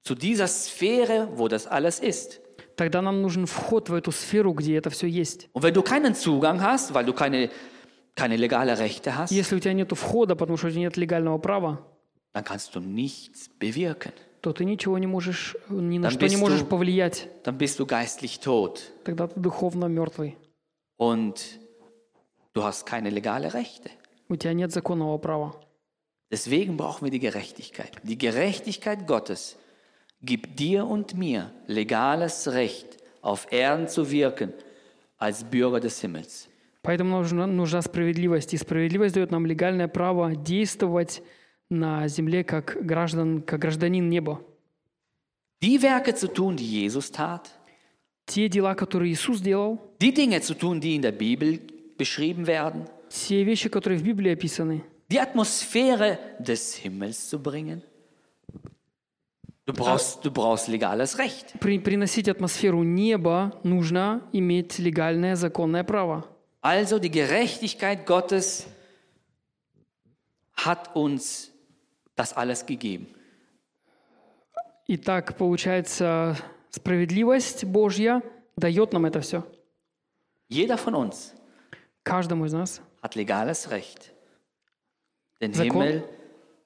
zu dieser Sphäre, wo das alles ist. тогда нам нужен вход в эту сферу, где это все есть. Und wenn du keinen Zugang hast, weil du keine, keine legale Rechte hast, Если у тебя нет входа, потому что у тебя нет легального права, dann kannst du nichts bewirken. То ты ничего не можешь, ни на что не можешь du- повлиять. Dann bist du geistlich tot Тогда ты духовно мертвый. und du hast keine legale Rechte. У тебя нет законного права. Deswegen brauchen wir die Gerechtigkeit. Die Gerechtigkeit Gottes gibt dir und mir legales Recht, auf Erden zu wirken als Bürger des Himmels. Поэтому нужна, нужна справедливость. И справедливость дает нам легальное право действовать на земле как, граждан, как гражданин неба. Die Werke zu tun, die Jesus tat, Те дела, которые Иисус делал, die Dinge zu tun, die in der Bibel beschrieben werden, те вещи, которые в Библии описаны, die Atmosphäre des Himmels zu bringen. Du brauchst, du brauchst legales Recht. при- приносить атмосферу неба, нужно иметь легальное законное право. Also die Gerechtigkeit Gottes hat uns das alles gegeben. Итак, получается, справедливость Божья дает нам это все. Jeder von uns Каждому из нас hat legales Recht, den Закон. Himmel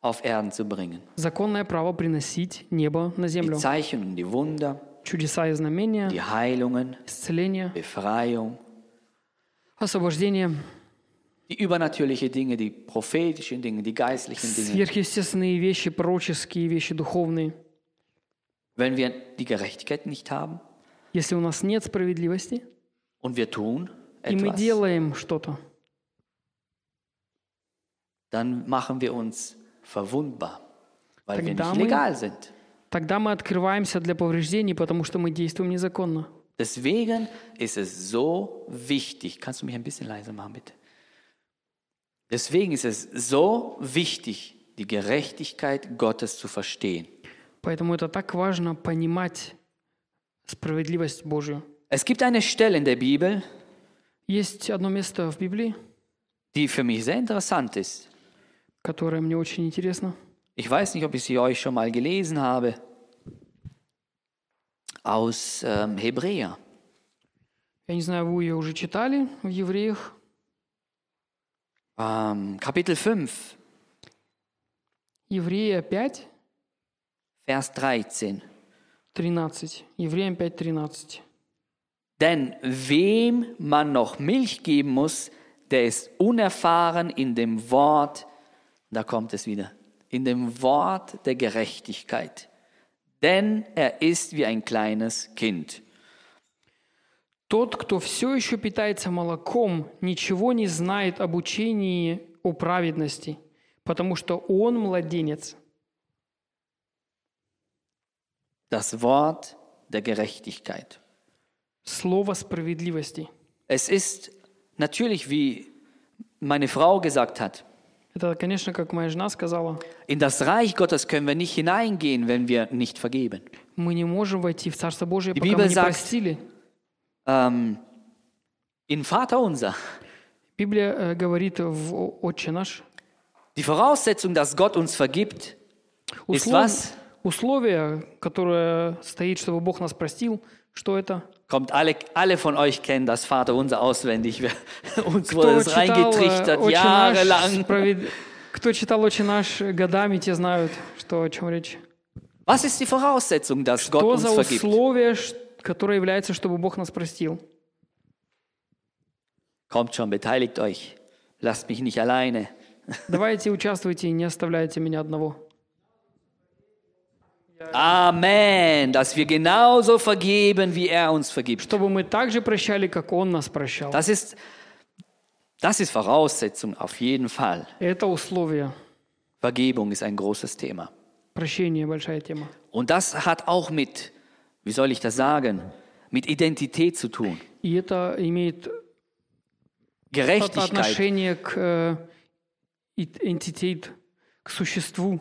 auf Erden zu bringen. законное право приносить небо на Die землю. Zeichen und die Wunder, Чудеса и знамения, die Heilungen, исцеление, Befreiung, освобождение, die übernatürlichen Dinge, die prophetischen Dinge, die geistlichen Dinge. сверхъестественные вещи, пророческие вещи, духовные. Wenn wir die Gerechtigkeit nicht haben Если у нас нет справедливости, und wir tun и мы etwas, делаем что-то, dann machen wir uns verwundbar, weil wir Тогда nicht мы- legal sind. тогда мы открываемся для повреждений, потому что мы действуем незаконно. Deswegen ist es so wichtig, kannst du mich ein bisschen leiser machen, bitte? Deswegen ist es so wichtig, die Gerechtigkeit Gottes zu verstehen. Поэтому это так важно понимать справедливость Божью. Es gibt eine Stelle in der Bibel, Есть одно место в Библии, die für mich sehr interessant ist. которое мне очень интересно. Ich weiß nicht, ob ich sie euch schon mal gelesen habe. Aus ähm, Hebräer. Я не знаю, вы ее уже читали в Евреях. Ähm, Kapitel 5, Еврея 5, Vers 13. 13. Евреям 5, 13. Denn wem man noch Milch geben muss, der ist unerfahren in dem Wort, da kommt es wieder, in dem Wort der Gerechtigkeit. Denn er ist wie ein kleines Kind. Тот, кто все еще питается молоком, ничего не знает об учении о праведности, потому что он младенец. Das Wort der Gerechtigkeit. Слово справедливости. Es ist natürlich, wie meine Frau gesagt hat, Это, конечно, как моя жена сказала, in das Reich Gottes können wir nicht hineingehen, wenn wir nicht vergeben. мы не можем войти в Царство Божие, Die пока Bibel мы не sagt- простили. Ähm, in Vater unser. Библия э, говорит в О- Отче наш, Die Voraussetzung, dass Gott uns vergibt, ist услов- was? условие, которое стоит, чтобы Бог нас простил, что это? Kommt alle, alle von euch kennen das Vater unser auswendig. Wir, (laughs) uns Кто wurde es читал, э, reingetrichtert «Отче наш» jahrelang. справед- Кто читал «Отче наш» годами, те знают, что, о чем речь. Was ist die Voraussetzung, dass Gott Что uns за vergibt? условие, ш- которое является, чтобы Бог нас простил? Kommt schon, beteiligt euch. Lasst mich nicht alleine. (laughs) Давайте участвуйте и не оставляйте меня одного. Amen. Dass wir genauso vergeben, wie er uns vergibt. Чтобы мы так же прощали, как Он нас прощал. Das ist, das ist Voraussetzung auf jeden Fall. Это условие. Vergebung ist ein großes Thema. Прощение – большая тема. Und das hat auch mit, wie soll ich das sagen, mit Identität zu tun. И это имеет Gerechtigkeit. отношение к э, идентитет, к существу.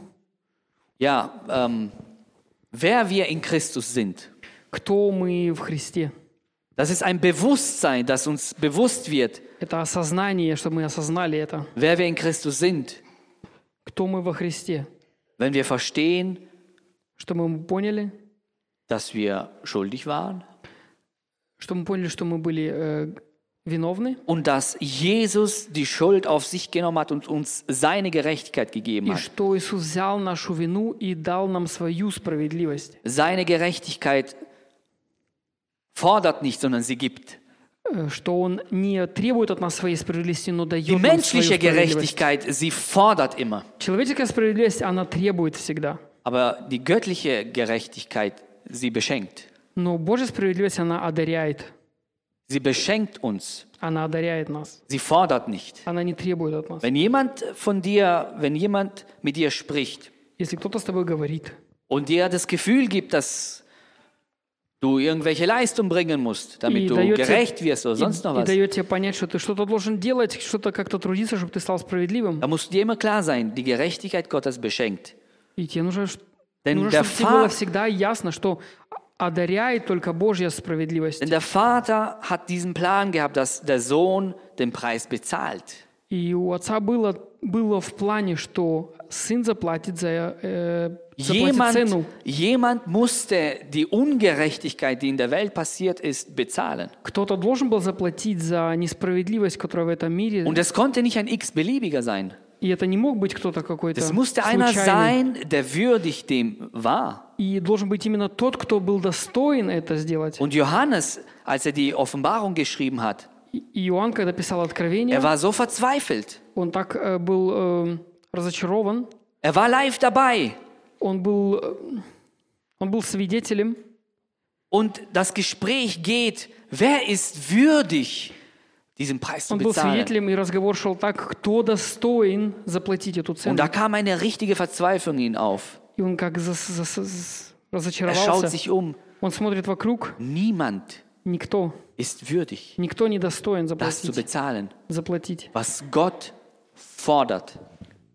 Ja, ähm, wer wir in Christus sind. Кто мы в Христе. Das ist ein Bewusstsein, das uns bewusst wird, Это осознание, чтобы мы осознали это. wer wir in Christus sind. Кто мы во Христе. Wenn wir verstehen, Чтобы мы поняли, dass wir schuldig waren чтобы мы поняли, что мы были э, виновны, und dass Jesus die Schuld auf sich genommen hat und uns seine Gerechtigkeit gegeben и hat. что Иисус взял нашу вину и дал нам свою справедливость. Seine Gerechtigkeit fordert nicht, sondern sie gibt. Э, Что Он не требует от нас своей справедливости, но дает Die нам свою menschliche справедливость. Gerechtigkeit, sie fordert immer. Человеческая справедливость, она требует всегда. Aber die göttliche Gerechtigkeit, sie beschenkt. Но Божья справедливость, она одаряет. Sie beschenkt uns. Она одаряет нас. Sie fordert nicht. Она не требует от нас. Wenn jemand von dir, wenn jemand mit dir spricht Если кто-то с тобой говорит, und dir das Gefühl gibt, dass du irgendwelche Leistung bringen musst, и damit du дает, тебе, gerecht wirst oder и- sonst noch и was, дает тебе понять, что ты что-то должен делать, что-то как-то трудиться, чтобы ты стал справедливым. da musst dir immer klar sein, die Gerechtigkeit Gottes beschenkt. И тебе нужно, ш- Denn нужно der чтобы было всегда ясно, что одаряет только Божья справедливость. Denn der Vater hat diesen Plan gehabt, dass der Sohn den Preis bezahlt. И у отца было, было в плане, что сын заплатит за, э, заплатит Jemand, цену. jemand musste die Ungerechtigkeit, die in der Welt passiert ist, bezahlen. Кто-то должен был заплатить за несправедливость, которая в этом мире. Und es konnte nicht ein x-beliebiger sein. И это не мог быть кто-то какой-то Es musste einer случайный. sein, der würdig dem war. И должен быть именно тот, кто был достоин это сделать. Und Johannes, als er die Offenbarung geschrieben hat, И Иоанн, когда писал Откровение, er war so verzweifelt. он так э, был э, разочарован, Er war live dabei. он был, э, он был свидетелем, Und das Gespräch geht, wer ist würdig, diesen Preis zu он был bezahlen? свидетелем, и разговор шел так, кто достоин заплатить эту цену. Und da kam eine richtige Verzweiflung in ihn auf. И он как зас- зас- зас- Er schaut разочаровался. sich um. Он смотрит вокруг, Niemand никто, ist würdig, никто не достоин das zu заплатить, bezahlen, заплатить was Gott fordert,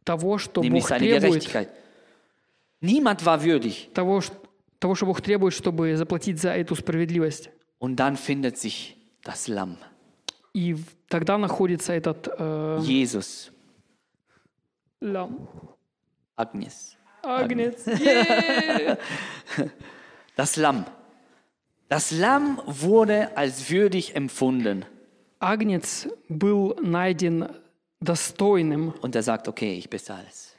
того, что nämlich Бог seine требует, Gerechtigkeit. Niemand war würdig. того, ш- того, что Бог требует, чтобы заплатить за эту справедливость. Und dann findet sich das Lamm. И тогда находится этот э, лям. Agnes. Агнец. Е-е-е. (laughs) Das Lamm. Das Lamm wurde als würdig empfunden. Агнец был найден достойным. Und er sagt, okay, ich bezahle es.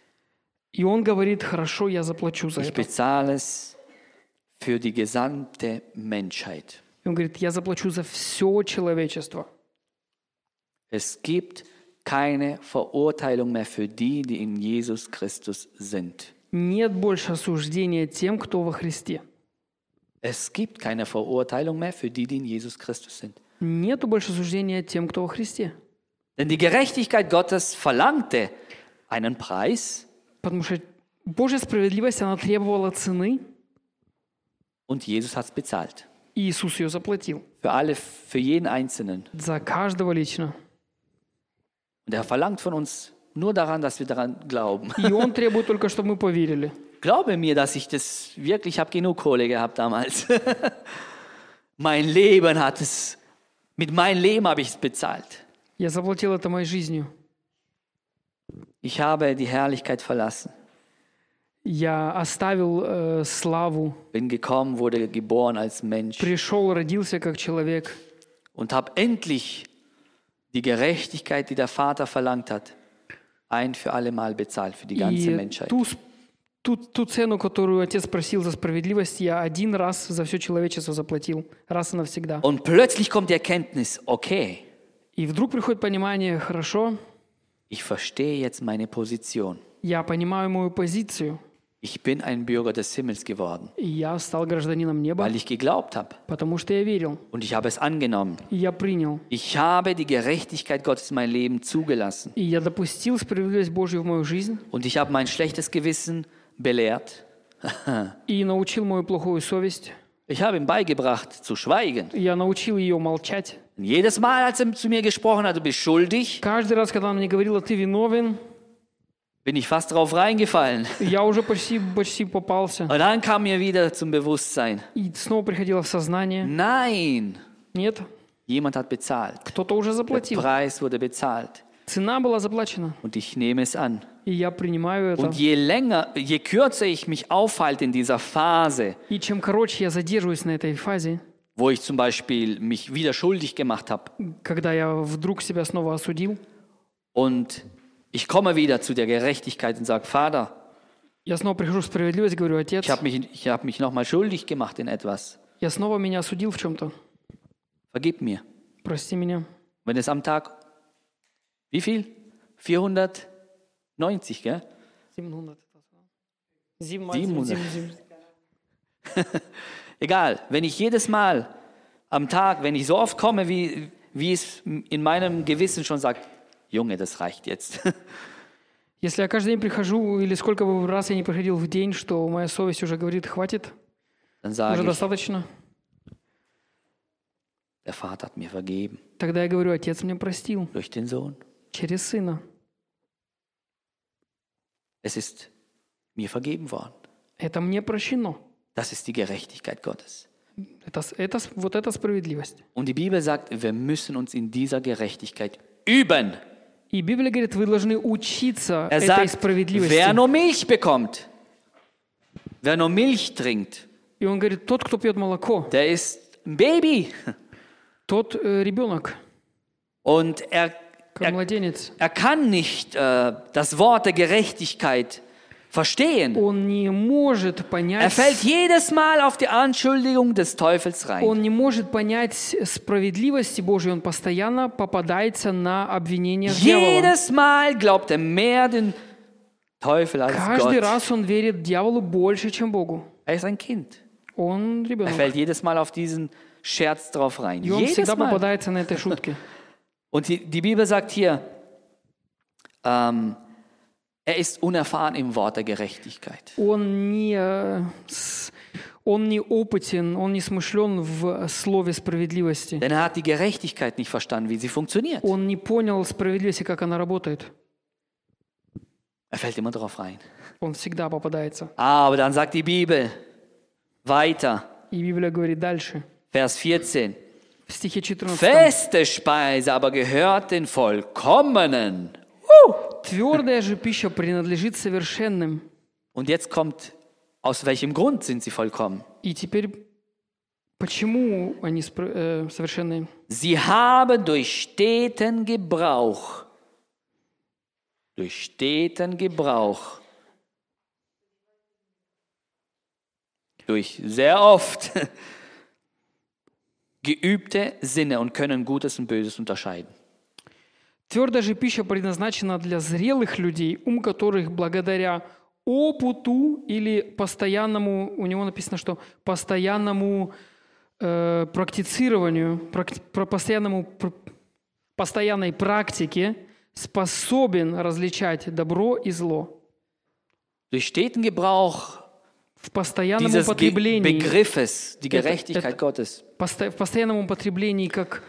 И он говорит, хорошо, я заплачу за Ich это. bezahle es für die gesamte Menschheit. И он говорит, я заплачу за все человечество. Es gibt keine Verurteilung mehr für die, die in Jesus Christus sind. Нет больше осуждения тем, кто во Христе. Es gibt keine Verurteilung mehr für die, die in Jesus Christus sind. Нету больше осуждения тем, кто во Христе. Denn die Gerechtigkeit Gottes verlangte einen Preis Потому что Божья справедливость, она требовала цены, und Jesus hat es bezahlt. и Иисус ее заплатил. Für alle, für jeden Einzelnen. За каждого лично. Und er verlangt von uns nur daran, dass wir daran glauben. (laughs) И Он требует только, чтобы мы поверили. Glaube mir, dass ich das wirklich, ich habe genug Kohle gehabt damals. (laughs) mein Leben hat es, mit meinem Leben habe ich es bezahlt. Я заплатил это моей жизнью. Ich habe die Herrlichkeit verlassen, Я оставил э, славу, bin gekommen, wurde geboren als Mensch пришел, родился как человек, und habe endlich die Gerechtigkeit, die der Vater verlangt hat, ein für alle Mal bezahlt für die ganze и Menschheit. ту, с- ту, ту цену, которую Отец просил за справедливость, я один раз за все человечество заплатил, раз и навсегда. Und plötzlich kommt die Erkenntnis, okay, И вдруг приходит понимание, хорошо, ich verstehe jetzt meine Position. я понимаю мою позицию, Ich bin ein Bürger des Himmels geworden, и я стал гражданином неба, weil ich geglaubt habe потому что я верил, und ich habe es angenommen. и я принял, Ich habe die Gerechtigkeit Gottes in mein Leben zugelassen и я допустил справедливость Божью в мою жизнь, und ich habe mein schlechtes Gewissen belehrt. (laughs) и научил мою плохую совесть, Ich habe ihm beigebracht zu schweigen. и я научил ее молчать. Und jedes Mal, als er zu mir gesprochen hat, du bist schuldig, Каждый раз, когда она мне говорила, ты виновен, bin ich fast drauf reingefallen. я уже почти, почти попался. Und dann kam mir wieder zum Bewusstsein. И снова приходила в сознание. Nein, Нет, jemand hat bezahlt. кто-то уже Der заплатил. Preis wurde bezahlt. Цена была заплачена, Und ich nehme es an. и я принимаю это. Und je länger, je kürzer ich mich aufhalte in dieser Phase, И чем короче я задерживаюсь на этой фазе, wo ich zum Beispiel mich wieder schuldig gemacht habe когда я вдруг себя снова осудил, und ich komme wieder zu der Gerechtigkeit und sage, Vater, я снова прихожу в справедливость, говорю, Отец, ich habe mich, ich hab mich nochmal schuldig gemacht in etwas. я снова меня осудил в чем-то. Vergib mir. Прости меня. Wenn es am Tag, wie viel? 490, gell? 700. 700. 700. (laughs) Egal, wenn ich jedes Mal am Tag, wenn ich so oft komme, wie, wie es in meinem Gewissen schon sagt, Junge, das reicht jetzt. (laughs) Если я каждый день прихожу, или сколько бы раз я не приходил в день, что моя совесть уже говорит, хватит, уже достаточно, der Vater hat mir vergeben тогда я говорю, Отец мне простил durch den Sohn. через Сына. Es ist mir vergeben worden. Это мне прощено. Das ist die Gerechtigkeit Gottes. Это, это, вот это справедливость. Und die Bibel sagt, wir müssen uns in dieser Gerechtigkeit üben. И Библия говорит, вы должны учиться Er этой sagt, справедливости. wer nur Milch bekommt, wer nur Milch trinkt, И он говорит, тот, кто пьет молоко, der ist ein Baby. тот э, ребенок, Und er, er, er kann nicht äh, das Wort der Gerechtigkeit verstehen. Он не может Er понять, fällt jedes Mal auf die Anschuldigung des Teufels rein. он не может понять справедливости Божьей. Он постоянно попадается на обвинение дьявола. Jedes Mal glaubt er mehr den Teufel als Каждый Gott. раз он верит дьяволу больше, чем Богу. Er ist ein Kind. Он Er ребенок. fällt jedes Mal auf diesen Scherz drauf rein. И он Jedes всегда Mal. попадается на этой шутке. (laughs) Und die, die Bibel sagt hier, ähm, er ist unerfahren im Wort der Gerechtigkeit. Он не, э, с- он не опытен, он не смышлен в слове справедливости. Denn er hat die Gerechtigkeit nicht verstanden, wie sie funktioniert. Он не понял справедливости, как она работает. Er fällt immer drauf rein. Он всегда попадается. Aber dann sagt die Bibel weiter, И Библия говорит дальше, Vers 14. в стихе 14. Feste Speise aber gehört den Vollkommenen. Твердая же пища принадлежит совершенным. Und jetzt kommt, aus welchem Grund sind sie vollkommen? И теперь, почему они спр- э, совершенные? Sie haben durch steten Gebrauch, durch steten Gebrauch, durch sehr oft (laughs) geübte Sinne und können Gutes und Böses unterscheiden. Твердая же пища предназначена для зрелых людей, ум которых благодаря опыту или постоянному, у него написано, что постоянному э, практицированию, прак- про- постоянному, пр- постоянной практике способен различать добро и зло. Durch steten Gebrauch В постоянном dieses употреблении, Begriffes, die Это- Gerechtigkeit это- Gottes, в постоянном употреблении как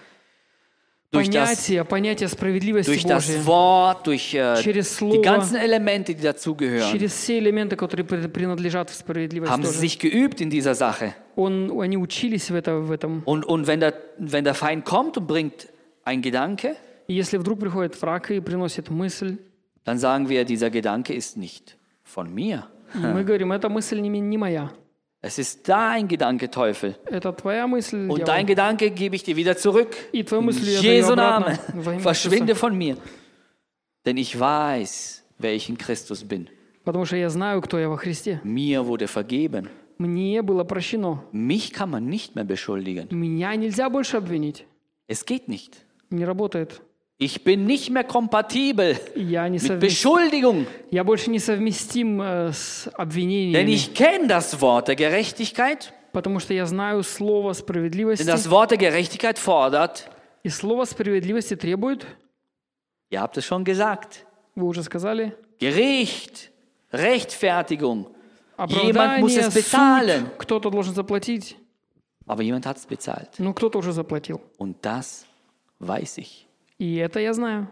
durch das, понятие, понятие справедливости durch Божьей. das Wort, durch äh, Через die Слово, ganzen Elemente, die dazugehören, через все элементы, которые при- принадлежат в справедливость haben sie тоже. sich geübt in dieser Sache. Он, они учились в, это, в этом. Und, und wenn, der, wenn der Feind kommt und bringt einen Gedanke, И если вдруг приходит враг и приносит мысль, dann sagen wir, dieser Gedanke ist nicht von mir. и мы говорим, эта мысль не, ми- не моя. Es ist dein Gedanke, Teufel. Und dein Gedanke gebe ich dir wieder zurück. In Jesu Namen, verschwinde von mir. Denn ich weiß, wer ich in Christus bin. Mir wurde vergeben. Mich kann man nicht mehr beschuldigen. Es geht nicht. Не работает. Ich bin nicht mehr kompatibel Я, не mit совмес- Beschuldigung. я больше не совместим э, с Denn обвинениями, ich kenne das Wort der Gerechtigkeit. потому что я знаю слово справедливости. Denn das Wort der Gerechtigkeit fordert, И слово справедливости требует, ihr habt es schon gesagt, вы уже сказали, Gericht, Rechtfertigung. Jemand оправдание, muss es bezahlen. суд. Кто-то должен заплатить. Aber jemand hat es bezahlt. Ну, кто-то уже заплатил. Und das weiß ich. И это я знаю.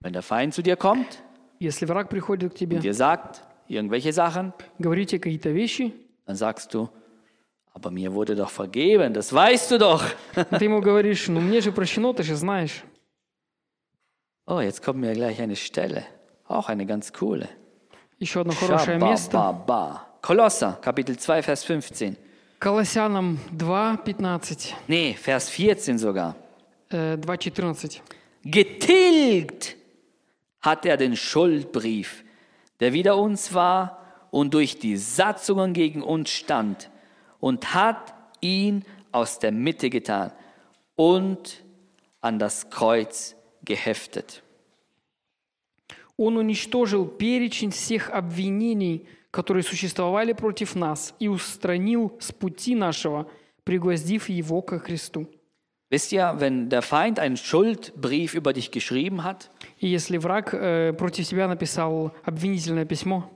Wenn der Feind zu dir kommt Если враг приходит к тебе, und dir sagt irgendwelche Sachen, говорите какие-то вещи, dann sagst du, aber mir wurde doch vergeben, das weißt du doch. (laughs) ты ему говоришь, ну мне же прощено, ты же знаешь. Oh, jetzt kommt mir gleich eine Stelle, auch eine ganz coole. Еще одно хорошее место. Shabba-ba. Kolosser, Kapitel 2, Vers 15. Колоссянам 2.15, Nee, Vers 14 sogar. Э, 2.14. Getilgt hat er den Schuldbrief, der wider uns war und durch die Satzungen gegen uns stand, und hat ihn aus der Mitte getan und an das Kreuz geheftet. Он уничтожил перечень всех обвинений, которые существовали против нас, и устранил с пути нашего, пригвоздив его ко Христу. Wisst ihr, wenn der Feind einen Schuldbrief über dich geschrieben hat И если враг э, против тебя написал обвинительное письмо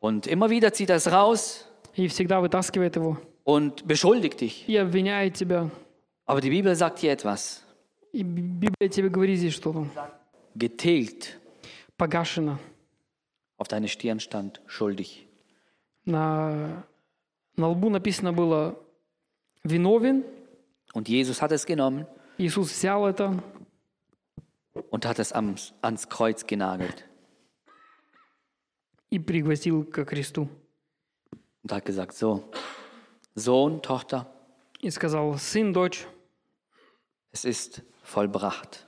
und immer wieder zieht er es raus и всегда вытаскивает его und beschuldigt dich, и обвиняет тебя, aber die Bibel sagt hier etwas, и Б- Библия тебе говорит здесь что-то, getilgt, погашено. auf deine Stirn stand, schuldig. На, на лбу написано было «виновен», Und Jesus hat es genommen Иисус взял это und hat es am, ans Kreuz genagelt и пригвоздил ко кресту. und hat gesagt, so, Sohn, Tochter, И сказал, сын, дочь, es ist vollbracht.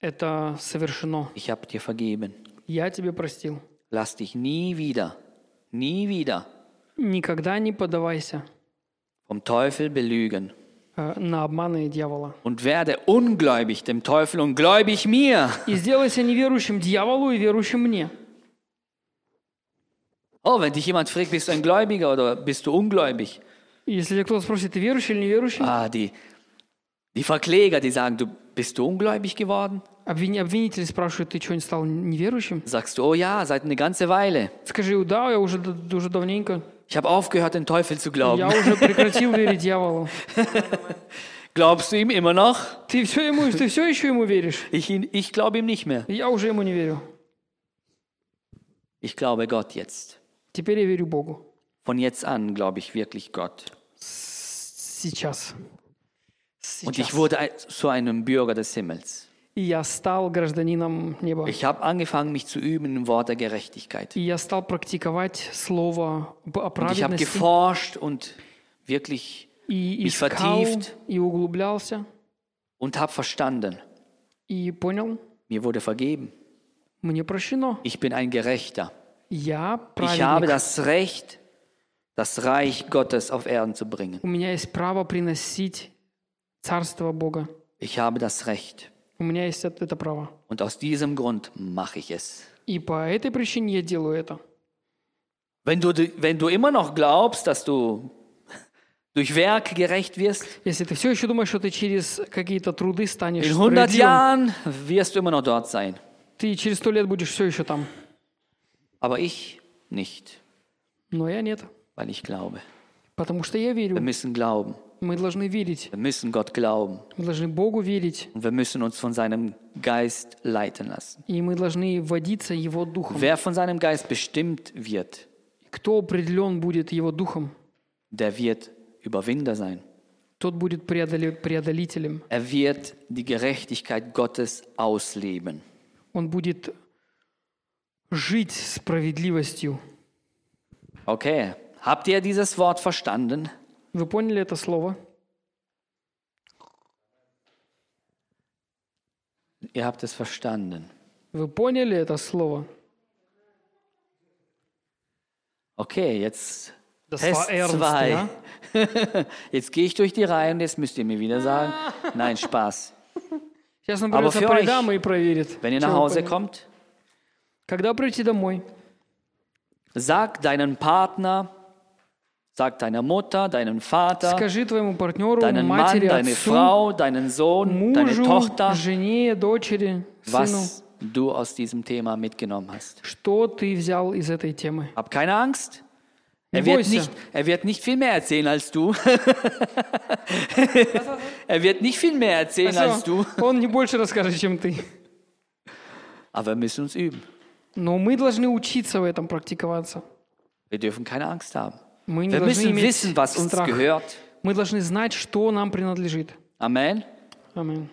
это совершено. Ich habe dir vergeben. Я тебе простил. Lass dich nie wieder, nie wieder Никогда не поддавайся vom Teufel belügen э, на обманы дьявола. und werde ungläubig dem Teufel und gläubig mir. И сделайся неверующим дьяволу и верующим мне. Oh, wenn dich jemand fragt, bist du ein Gläubiger oder bist du ungläubig? Если тебя кто-то спросит, ты верующий или неверующий, Ah, die, die Verkläger, die sagen, du bist du ungläubig geworden? обвини- обвинитель спрашивает, ты что, не стал неверующим? Sagst du, oh ja, seit eine ganze Weile. Скажи, да, я уже, д- уже давненько. Ich habe aufgehört, den Teufel zu glauben. Я уже прекратил верить дьяволу. (laughs) Glaubst du ihm immer noch? Ты все, ему, ты все еще ему веришь? Ich, ihn- ich glaube ihm nicht mehr. Я уже ему не верю. Ich glaube Gott jetzt. Теперь я верю Богу. Von jetzt an glaube ich wirklich Gott. Сейчас. Und ich сейчас. wurde ein- zu einem Bürger des Himmels. И я стал гражданином неба. Ich habe angefangen, mich zu üben im Wort der Gerechtigkeit. И я стал практиковать слово об- о Und ich habe праведности. geforscht und wirklich И mich искал, vertieft. и углублялся, und habe verstanden, и понял, mir wurde vergeben. мне прощено. Ich bin ein Gerechter. Я Ich habe праведник. das Recht, das Reich Gottes auf Erden zu bringen. У меня есть право приносить Царство Бога. Ich habe das Recht. У меня есть это право. Und aus diesem Grund mache ich es. И по этой причине я делаю это. Wenn du, wenn du immer noch glaubst, dass du durch Werk gerecht wirst, Если ты все еще думаешь, что ты через какие-то труды станешь in 100 справедливым, Jahren wirst du immer noch dort sein. ты через сто лет будешь все еще там. Aber ich nicht, Но я нет. weil ich glaube. Потому что я Wir верю. müssen glauben. Мы должны верить. Wir müssen Gott glauben. Мы должны Богу верить. Und wir müssen uns von seinem Geist leiten lassen. И мы должны водиться Его Духом. Wer von seinem Geist bestimmt wird, Кто определен будет Его Духом, der wird Überwinder sein. тот будет преодоле- преодолителем. Er wird die Gerechtigkeit Gottes ausleben. Он будет жить справедливостью. Okay, habt ihr dieses Wort verstanden? Вы поняли это слово? Ihr habt es verstanden. Вы поняли это слово? Okay, jetzt Das Test war ernst, 2. ja? (laughs) Jetzt gehe ich durch die Reihe und jetzt müsst ihr mir wieder sagen, nein, Spaß. Сейчас он Aber придется für по euch, рядам и проверит. Wenn ihr Всё nach вы Hause поняли. kommt, Когда придете домой, sag deinen Partner, sag deiner Mutter, deinem Vater, скажи твоему партнеру, deinen Mann, матери, deine отцу, Frau, deinen Sohn, deine мужу, Tochter, жене, дочери, сыну, was du aus diesem Thema mitgenommen hast. что ты взял из этой темы. Hab keine Angst. Er Не wird, бойся. nicht, er wird nicht viel mehr erzählen als du. (laughs) er wird nicht viel mehr erzählen als du. Всё, Он не больше расскажет, чем ты. Aber wir müssen uns üben. Но мы должны учиться в этом, практиковаться. Wir dürfen keine Angst haben. Мы не Wir müssen wissen, was uns страх. gehört. Мы должны знать, что нам принадлежит. Amen. Аминь.